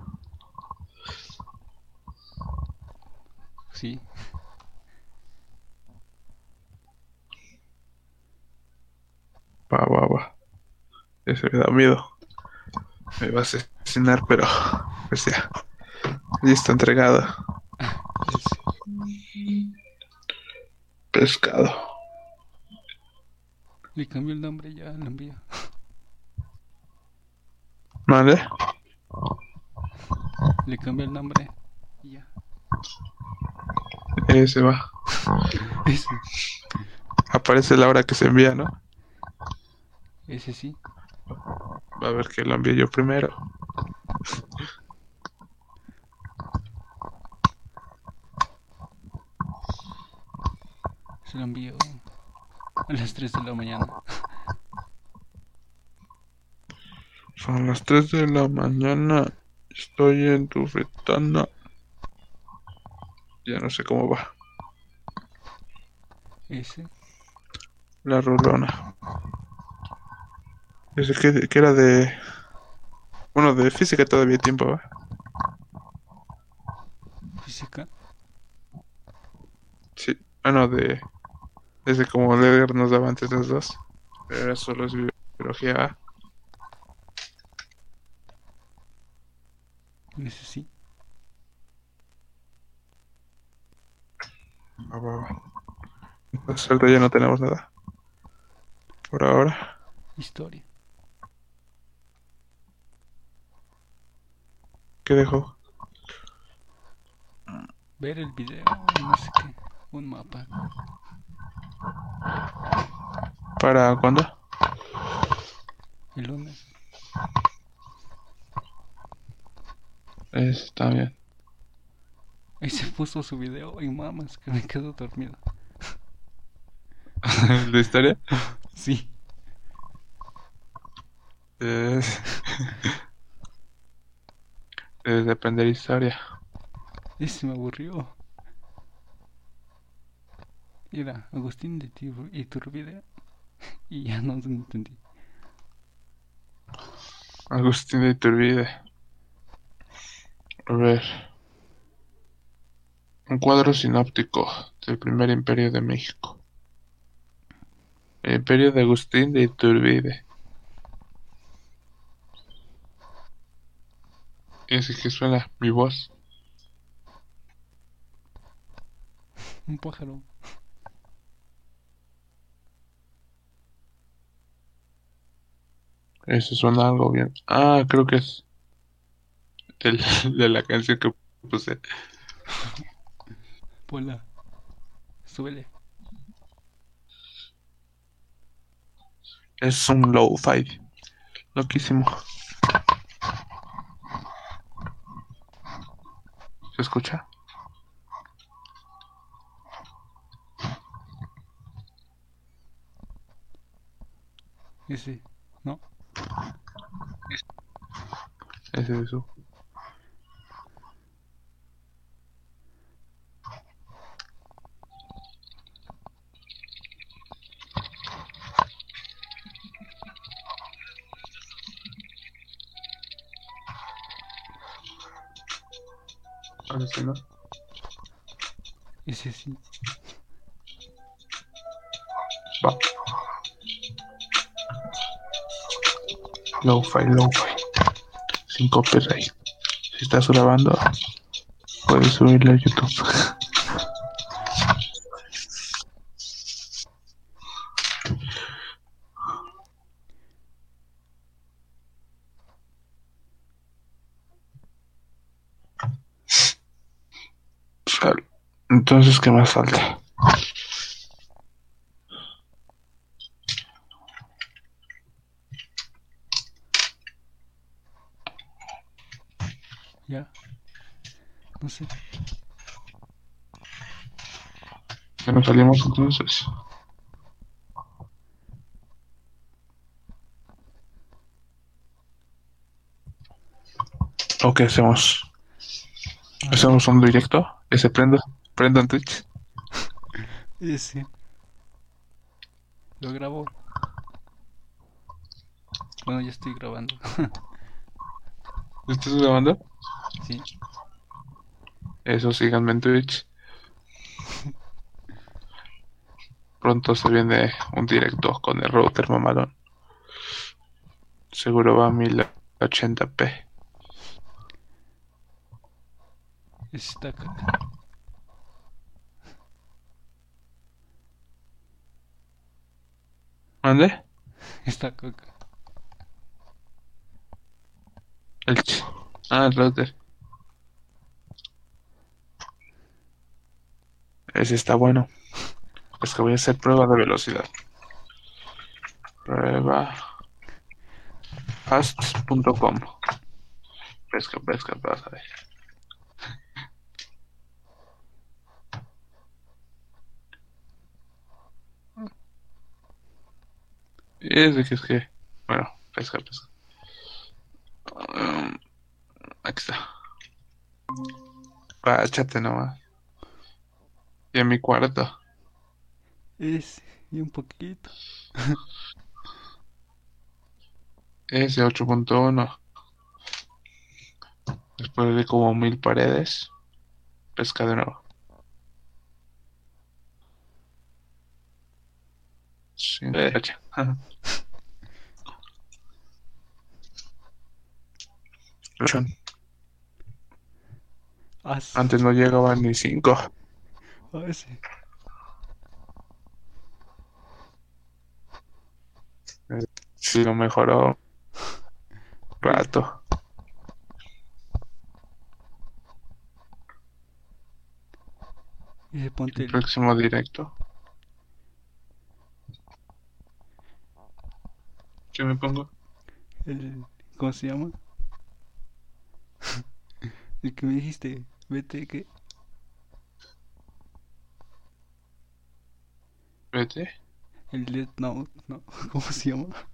Sí. Va, va, va. Ese me da miedo. Me va a asesinar, pero. Pues ya. Listo, entregado. Pescado. Le cambió el nombre ya lo envío. ¿Vale? Le cambió el nombre. Y ya. Ese va. Ese. Aparece la hora que se envía, ¿no? Ese sí. Va a ver que lo envié yo primero. Se lo envío a las 3 de la mañana. Son las 3 de la mañana. Estoy en tu ventana. Ya no sé cómo va. Ese. La rolona. Ese que, que era de. Bueno, de física todavía hay tiempo, ¿va? Física. Sí. Ah, no, de. Ese como Edgar nos daba antes los dos. Pero era solo es biología A. Ese sí. Va. Entonces ahorita ya no tenemos nada. Por ahora. Historia. ¿Qué dejó? Ver el video. No sé qué. Un mapa. ¿Para cuándo? El lunes. Está bien. Ahí se puso su video y mamas que me quedo dormido. ¿La historia? Sí. Es... De historia. Ese me aburrió. Era Agustín de Iturbide y ya no entendí. Agustín de Iturbide. A ver. Un cuadro sinóptico del primer imperio de México. El imperio de Agustín de Iturbide. Ese que suena mi voz. Un pájaro. Ese suena algo bien. Ah, creo que es del- de la canción que puse. Hola. Súbele. Es un low-fi. Loquísimo. ¿Se escucha? ¿No? Es eso. Ahora sí. Lo-fi, lo-fi. Sin copyright. Si estás grabando, puedes subirlo a YouTube. Entonces, ¿qué más falta? Ya. No sé. Salimos entonces. ¿O qué hacemos? ¿Hacemos un directo? ¿Ese prendo? ¿Prendo en Twitch? Ese. Lo grabo. Bueno, ya estoy grabando. ¿Estás grabando? sí. Eso, síganme en Twitch. Pronto se viene un directo con el router mamalón. Seguro va a 1080p. Ese está acá. ¿Mande? Está acá. El ch- Ah, el router. Ese está bueno. Es que voy a hacer prueba de velocidad. Prueba. Fast.com. Pesca, pesca, vas a ver. Ese que es que. Bueno, pesca, pesca. Um, aquí está. Páchate nomás. Y en mi cuarto. Ese. Y un poquito. Ese 8.1. Después de como mil paredes. Pesca de nuevo. Sí, pacha. Ocho. Ah. Antes no llegaban ni cinco. Ah, ese. Sí, lo mejoró. Rato. Ese ponte El el, próximo directo. ¿Qué me pongo? el- ¿Cómo se llama? El que me dijiste. Vete, ¿qué? Vete. El Death Note, ¿no? ¿Cómo se llama?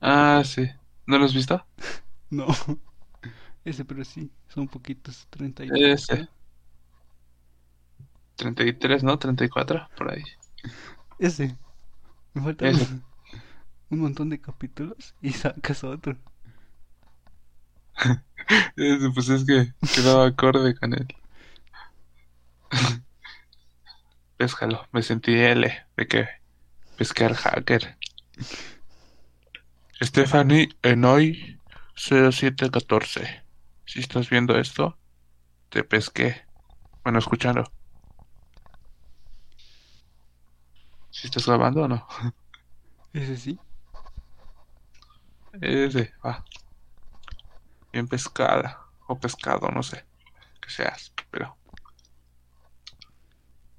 Ah, sí. ¿No lo has visto? No. Ese, pero sí. Son poquitos. 30 y... Ese. 33, ¿no? 34, por ahí. Ese. Me faltan Ese. un, un montón de capítulos y sacas otro. Ese, pues es que quedaba acorde con él. Péscalo. Me sentí L de que pescar hacker. Stephanie Enoy 0714. Si estás viendo esto, te pesqué. Bueno, escuchando. ¿Si estás grabando o no? Ese sí. Ese, va. bien pescada o pescado, no sé que seas, pero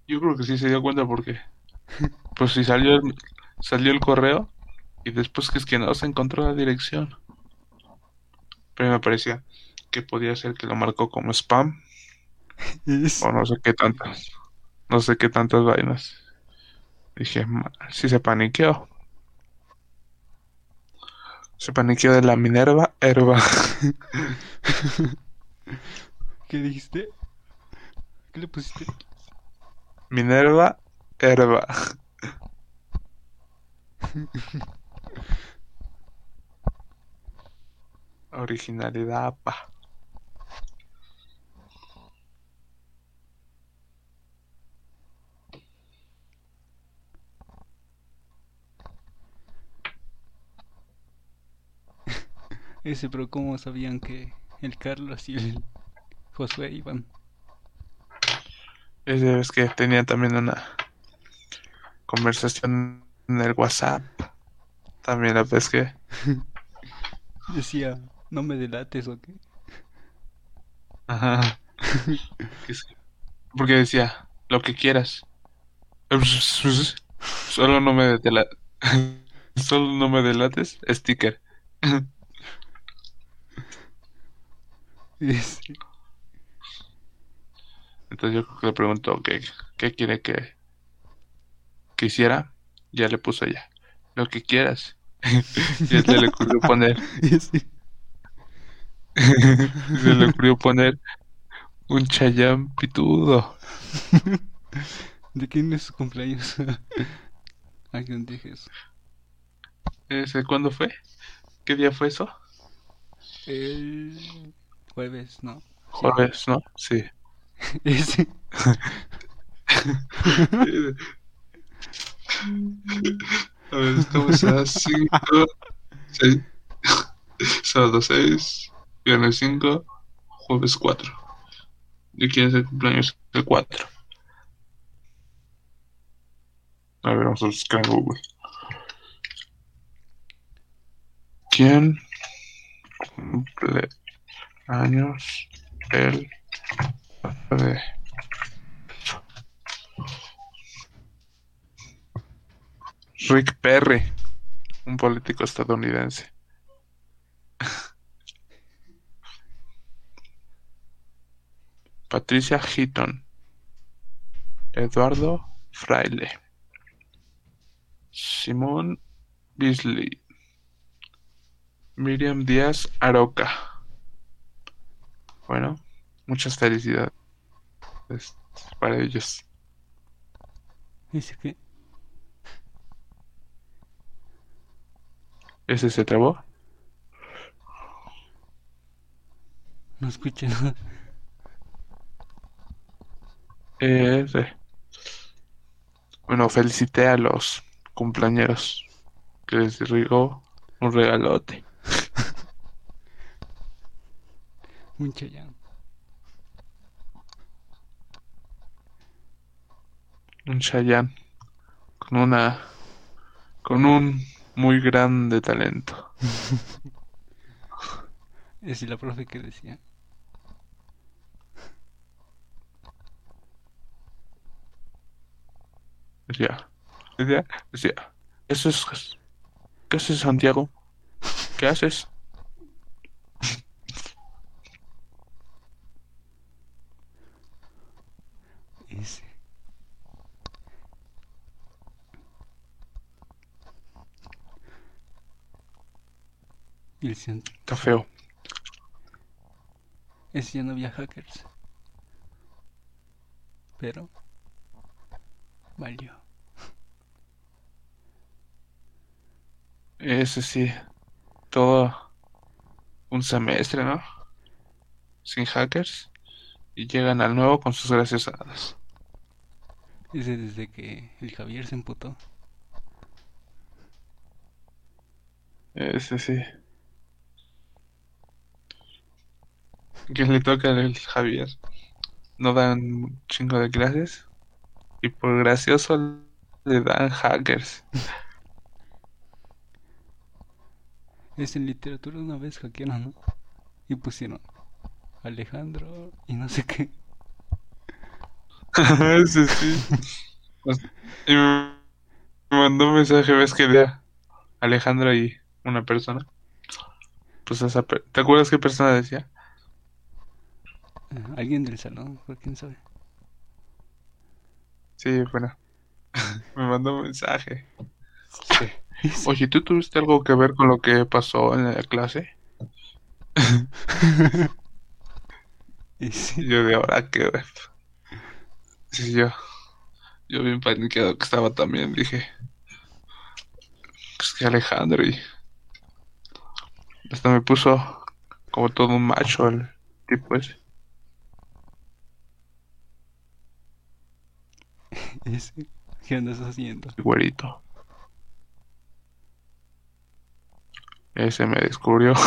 yo creo que sí se dio cuenta porque pues si salió el, salió el correo y después que es que no se encontró la dirección. Pero me parecía que podía ser que lo marcó como spam o no sé qué tantas, no sé qué tantas vainas. Dije, "Ma- sí se paniqueó. Se paniqueó de la Minerva Herba. ¿Qué dijiste? ¿Qué le pusiste? Minerva Herba. Originalidad, pa. Ese, pero ¿cómo sabían que el Carlos y el Josué iban? Esa vez que tenía también una conversación en el WhatsApp. También la vez que Decía, no me delates o qué. Ajá. Porque decía, lo que quieras. Solo no me dela- Solo no me delates, sticker. Entonces yo le preguntó qué, qué quiere que, que hiciera. Ya le puso ya. Lo que quieras. Y él le ocurrió poner, se le ocurrió poner un chayán pitudo. ¿De quién es su cumpleaños? Alguien dije eso. ¿Ese cuándo fue? ¿Qué día fue eso? El jueves, ¿no? Jueves, ¿no? Sí. Ese. Estamos a 5, 6, sábado 6, viernes 5, jueves 4. ¿Y quién es el cumpleaños? El 4. A ver, vamos a buscar en Google. ¿Quién cumple años el 4 de Rick Perry, un político estadounidense. Patricia Heaton, Eduardo Fraile, Simón Beasley, Miriam Díaz Aroca. Bueno, muchas felicidades para ellos. Dice que ¿Ese se trabó? no escuché nada. Ese. Bueno, felicité a los cumpleañeros que les llegó un regalote. Un chayán. Un Chayanne con una con un muy grande talento. Es la profe que decía. Decía, decía, decía, eso es ¿qué haces Santiago? ¿Qué haces? Ese. Y el cien- Está feo. Ese ya no había hackers. Pero. Valió. Ese sí, todo un semestre, ¿no? Sin hackers y llegan al nuevo con sus gracias dadas. Ese desde que el Javier se emputó. Ese sí. ¿Quién le toca el Javier? No dan un chingo de gracias y por gracioso le dan hackers. Es en literatura una vez hackearon, ¿no? y pusieron Alejandro y no sé qué. sí, sí. Y me mandó un mensaje, ves que era Alejandro y una persona. Pues esa, per- ¿te acuerdas qué persona decía? Alguien del salón, quién sabe. Sí, bueno. Me mandó un mensaje. Sí. Oye, ¿tú tuviste algo que ver con lo que pasó en la clase? Y sí, yo de ahora que... Sí, yo... Yo bien paniqueado que estaba también, dije... Es que Alejandro y... Hasta me puso como todo un macho el tipo ese. sí. ¿Qué andas haciendo? güerito. Ese me descubrió.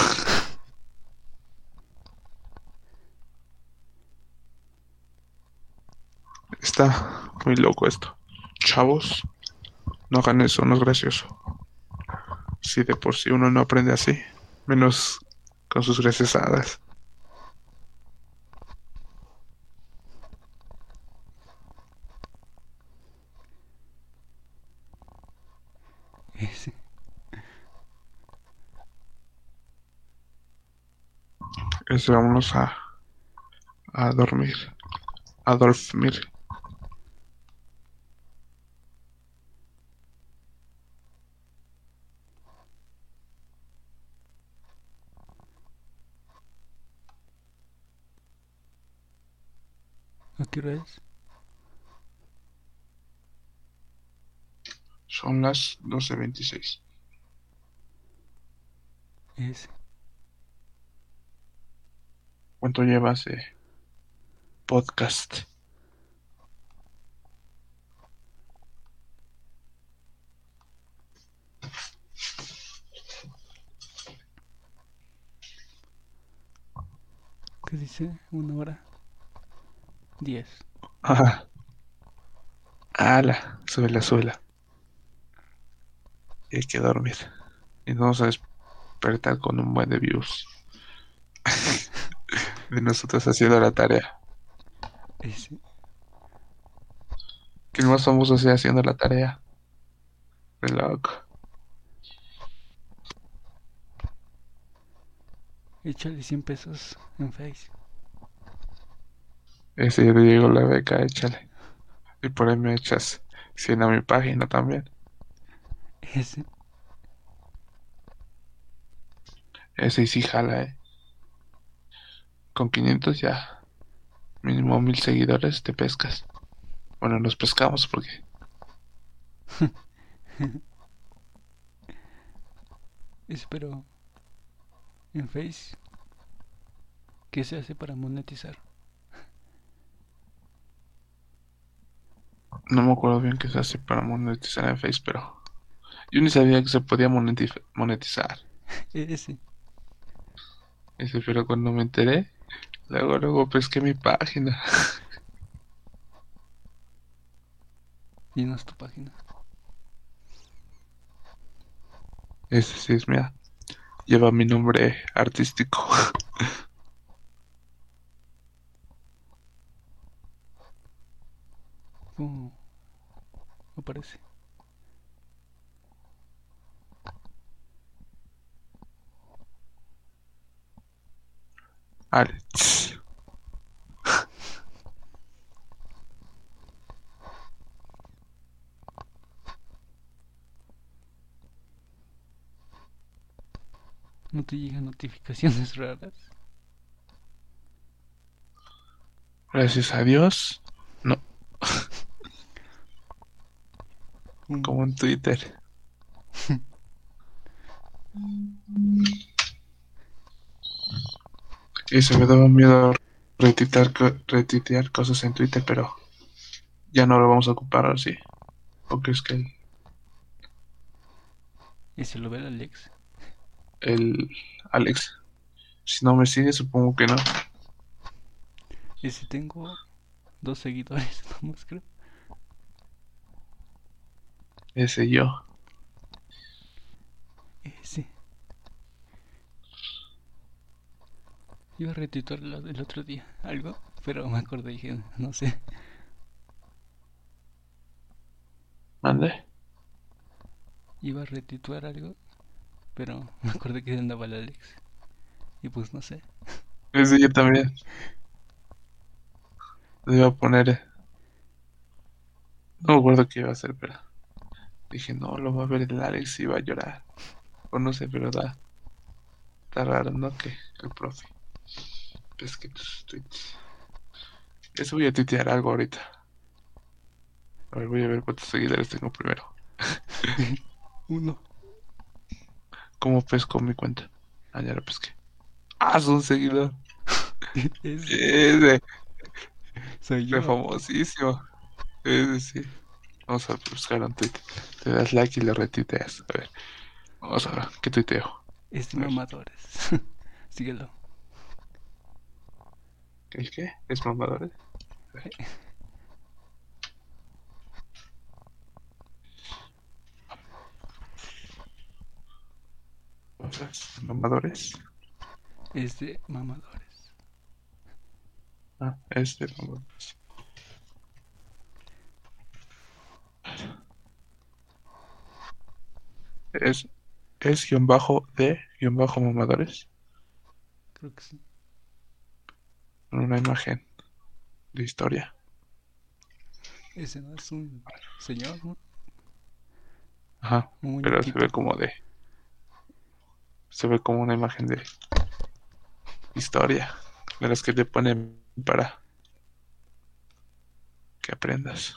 Está muy loco esto. Chavos, no hagan eso, no es gracioso. Si de por sí uno no aprende así, menos con sus graciosadas. Y sí. Ese, vámonos a, a dormir. A dormir. ¿A qué hora es? Son las 12.26. Ese. ¿Cuánto llevas de podcast? ¿Qué dice? ¿Una hora? Diez. Ajá. Ala, súbela. Y hay que dormir. Y nos vamos a despertar con un buen de views. de nosotros haciendo la tarea. Ese. Que el más famoso sea haciendo la tarea. Loco. Échale 100 pesos en Face. Ese yo te digo la beca, échale. Y por ahí me echas 100 a mi página también. Ese. Ese sí jala, eh. Con 500 ya. Mínimo mil seguidores te pescas. Bueno, nos pescamos porque Ese, pero. En Face. ¿Qué se hace para monetizar? no me acuerdo bien qué se hace para monetizar en Face, pero yo ni sabía que se podía moneti- monetizar. Ese. Ese, pero cuando me enteré, luego, luego pesqué mi página. Y no es tu página. Ese sí es mía. Lleva mi nombre artístico. ¿Cómo aparece? Alex. ¿No te llegan notificaciones raras? Gracias a Dios. No, Un- como en Twitter. Y se me daba miedo retuitear, co- retuitear cosas en Twitter, pero ya no lo vamos a ocupar así. ¿O crees que ¿Y se lo ve el Alex? El Alex, si no me sigue, supongo que no. Y si tengo dos seguidores, nomás creo. Ese yo. Ese. Iba a retituar el otro día algo, pero me acordé y dije, no sé. ¿Mande? Iba a retituar algo, pero me acordé que andaba el Alex. Y pues no sé. Sí, yo también. Lo iba a poner. eh. No me acuerdo qué iba a hacer, pero dije, no, lo va a ver el Alex y va a llorar. O no sé, pero da. Está raro, ¿no? Que el profe. Pues que tus tweets. Eso voy a tuitear algo ahorita. A ver, voy a ver cuántos seguidores tengo primero. Uno. ¿Cómo pesco mi cuenta? Ah, ya la pesqué. Ah, es un seguidor. Ese Ese, soy yo. famosísimo. Ese sí. Vamos a buscar un tweet. Te das like y lo retuiteas. A ver. Vamos a ver. ¿Qué tuiteo? Es mamadores. Síguelo. ¿El qué? ¿Es mamadores? A ver. Mamadores. Es de mamadores. Ah, es de mamadores. Es, es guion bajo de guion bajo mamadores. Creo que sí. Con una imagen de historia. Ese no es un señor, ¿no? Ajá. Un Pero se ve como de. Se ve como una imagen de historia. De las que te ponen para que aprendas.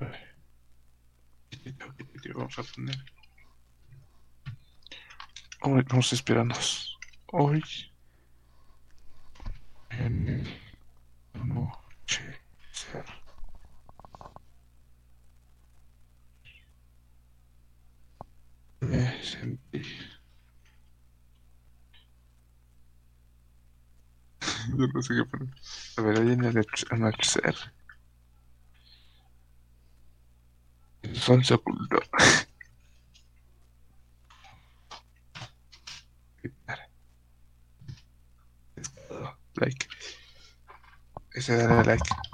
A ver. ¿Qué vamos a poner? Hoy. Hoy en anochecer. Me sentí. No sé qué poner. A ver, hoy en el anochecer. El. Like. Ese darle like.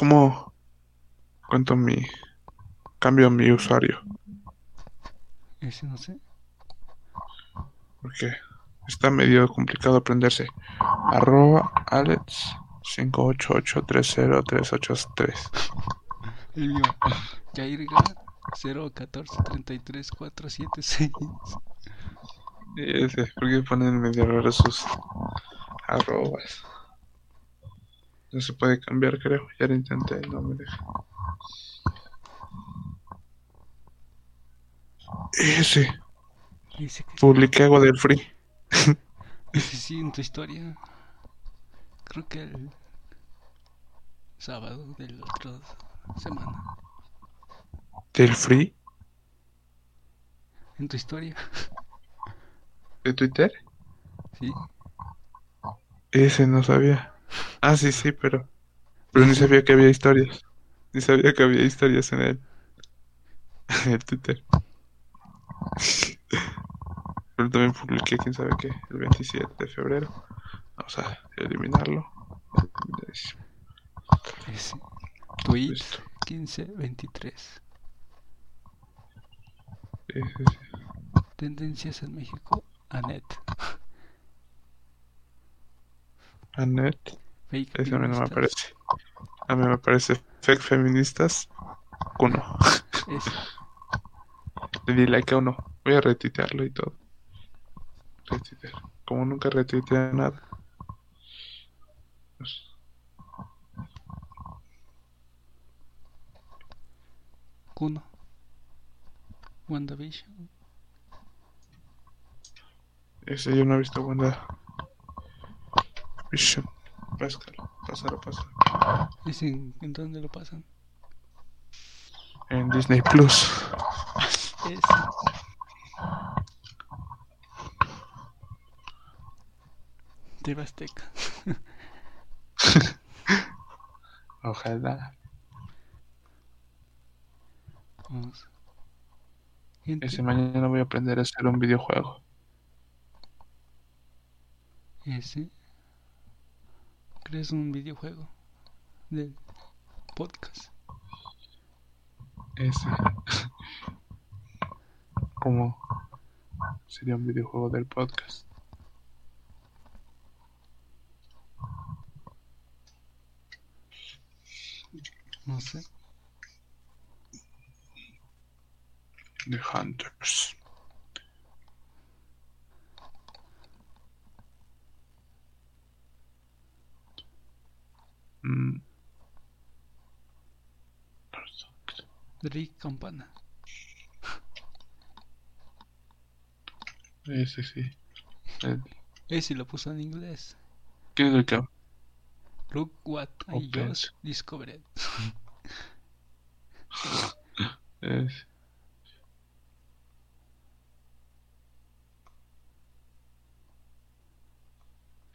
¿Cómo cuento mi cambio mi usuario? Ese no sé. Porque está medio complicado aprenderse. Arroba Alex 588303883. El mío. Yairga 014 33 476. Y ese, porque ponen medio raro sus arrobas. No se puede cambiar, creo. Ya lo intenté, no me deja. Ese, Dice que publiqué algo del free. Ese sí, en tu historia. Creo que el sábado de la otra semana. ¿Del free? En tu historia. ¿De Twitter? Sí. Ese no sabía. Ah, sí, sí, pero. Pero ni sabía que había historias. Ni sabía que había historias en el. En el Twitter. Pero también publiqué, quién sabe qué, el 27 de febrero. Vamos a eliminarlo. Ese. Tweet Listo. 1523. Sí, sí, sí. Tendencias en México. Anet. Anet, Fake ese a mí no me aparece. A mí me aparece fake feministas. Uno. Ese. Le di like a uno. Voy a retuitearlo y todo. Retuitear. Como nunca retuiteé nada. Kuno. WandaVision. ese yo no he visto Wanda. Pásalo. Pásalo, pásalo. Ese, ¿en, en dónde lo pasan? En Disney Plus. TV Azteca. Ojalá. Vamos. Gente, Ese mañana voy a aprender a hacer un videojuego. ese. ¿Crees un videojuego del podcast? Ese. ¿Cómo sería un videojuego del podcast? No sé. The Hunters. Mm. Drake Campana. Ese sí. El- Ese lo puso en inglés. ¿Quién es el que Look what I just discovered. es?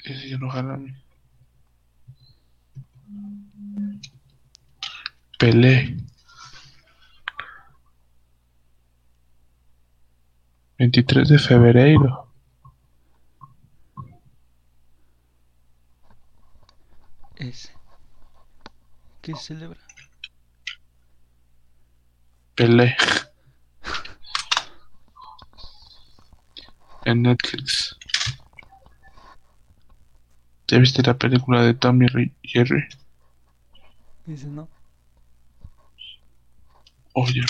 Ese ya no jala a mí. Pelé. 23 de febrero. Ese. ¿Qué se celebra? Pelé. En Netflix. ¿Ya viste la película de Tommy Jerry? Ese no. Oye,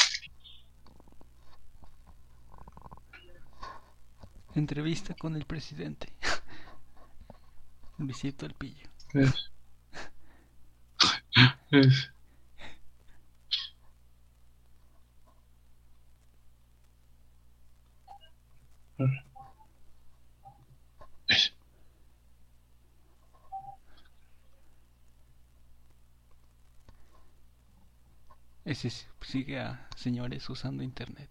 Entrevista con el presidente. Luisito El Pillo. es. Es. A ver. Es. Ese sigue a señores usando internet.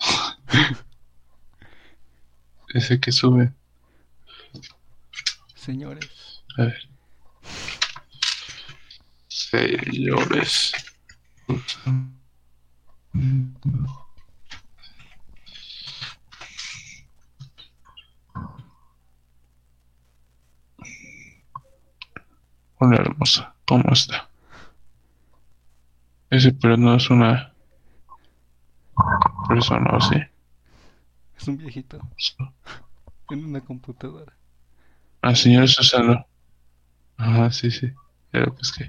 Ese que sube. Señores. A ver. Señores. Hola hermosa, ¿cómo está? Ese pero no es una persona, ¿o sí? Es un viejito en una computadora. Ah, señores Susano. Ajá, sí, sí. Que es que.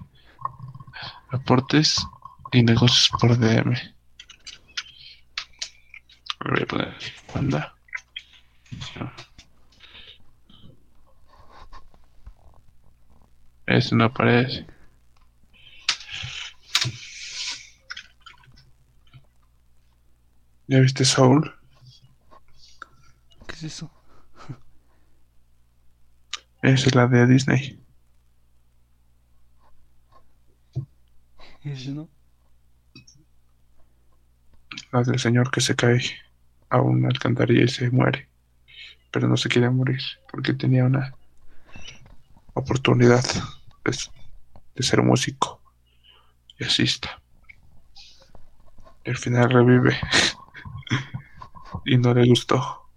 Aportes y negocios por DM. Voy a poner. Manda. Ese no aparece. ¿Ya viste Soul? ¿Qué es eso? Esa es la de Disney. Ese no. La del señor que se cae a una alcantarilla y se muere. Pero no se quiere morir porque tenía una oportunidad de, de ser músico. Y así está. Y al final revive. Y no le gustó.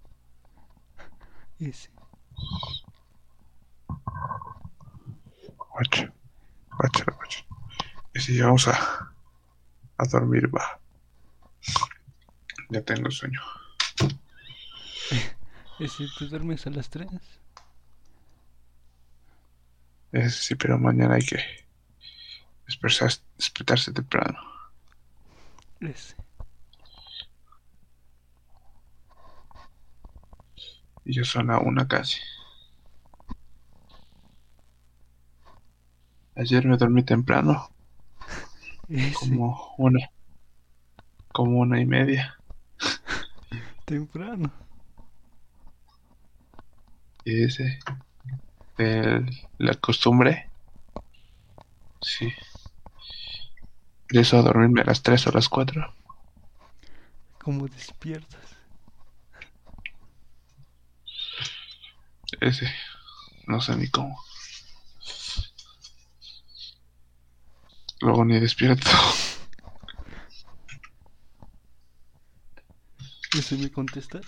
Ese. Guacha. Guacha, guacha. Y si vamos a, a dormir, va. Ya tengo sueño. Ese te duermes a las 3. Es, sí, pero mañana hay que despertarse, despertarse temprano. Ese. Y ya son la una casi. Ayer me dormí temprano, como una, como una y media. Temprano. Y ese, el, la costumbre, sí. De eso a dormirme a las 3 o las 4. ¿Cómo despiertas? ese. No sé ni cómo. Luego ni despierto. Y si me contestas,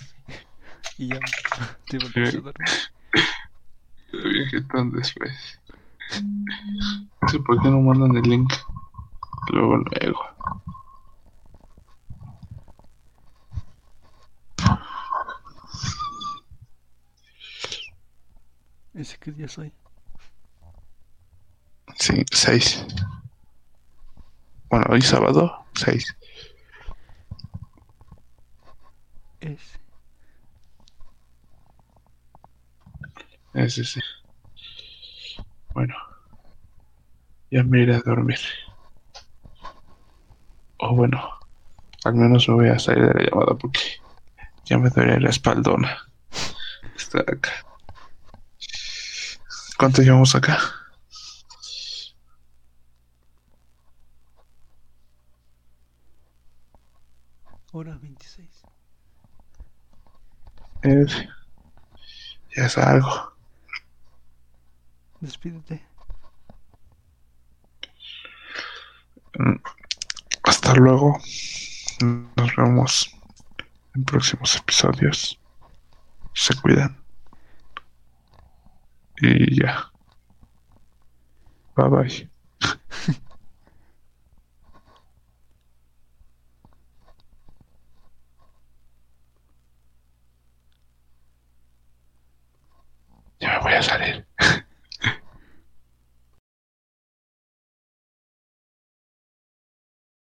y ya te vuelves a dormir. Viaje tan después. No sé por qué no mandan el link. Luego, luego. ¿Ese qué día soy? Sí, seis. Bueno, hoy sábado, seis. Ese. Ese sí. Bueno, ya me iré a dormir. O bueno, al menos me voy a salir de la llamada porque ya me duele la espaldona. Está acá. ¿Cuánto llevamos acá? Hora 26. Eh, ya es algo. Despídete. Mm, Hasta luego. Nos vemos en próximos episodios. Se cuidan. Y ya. Bye bye. Ya me voy a salir.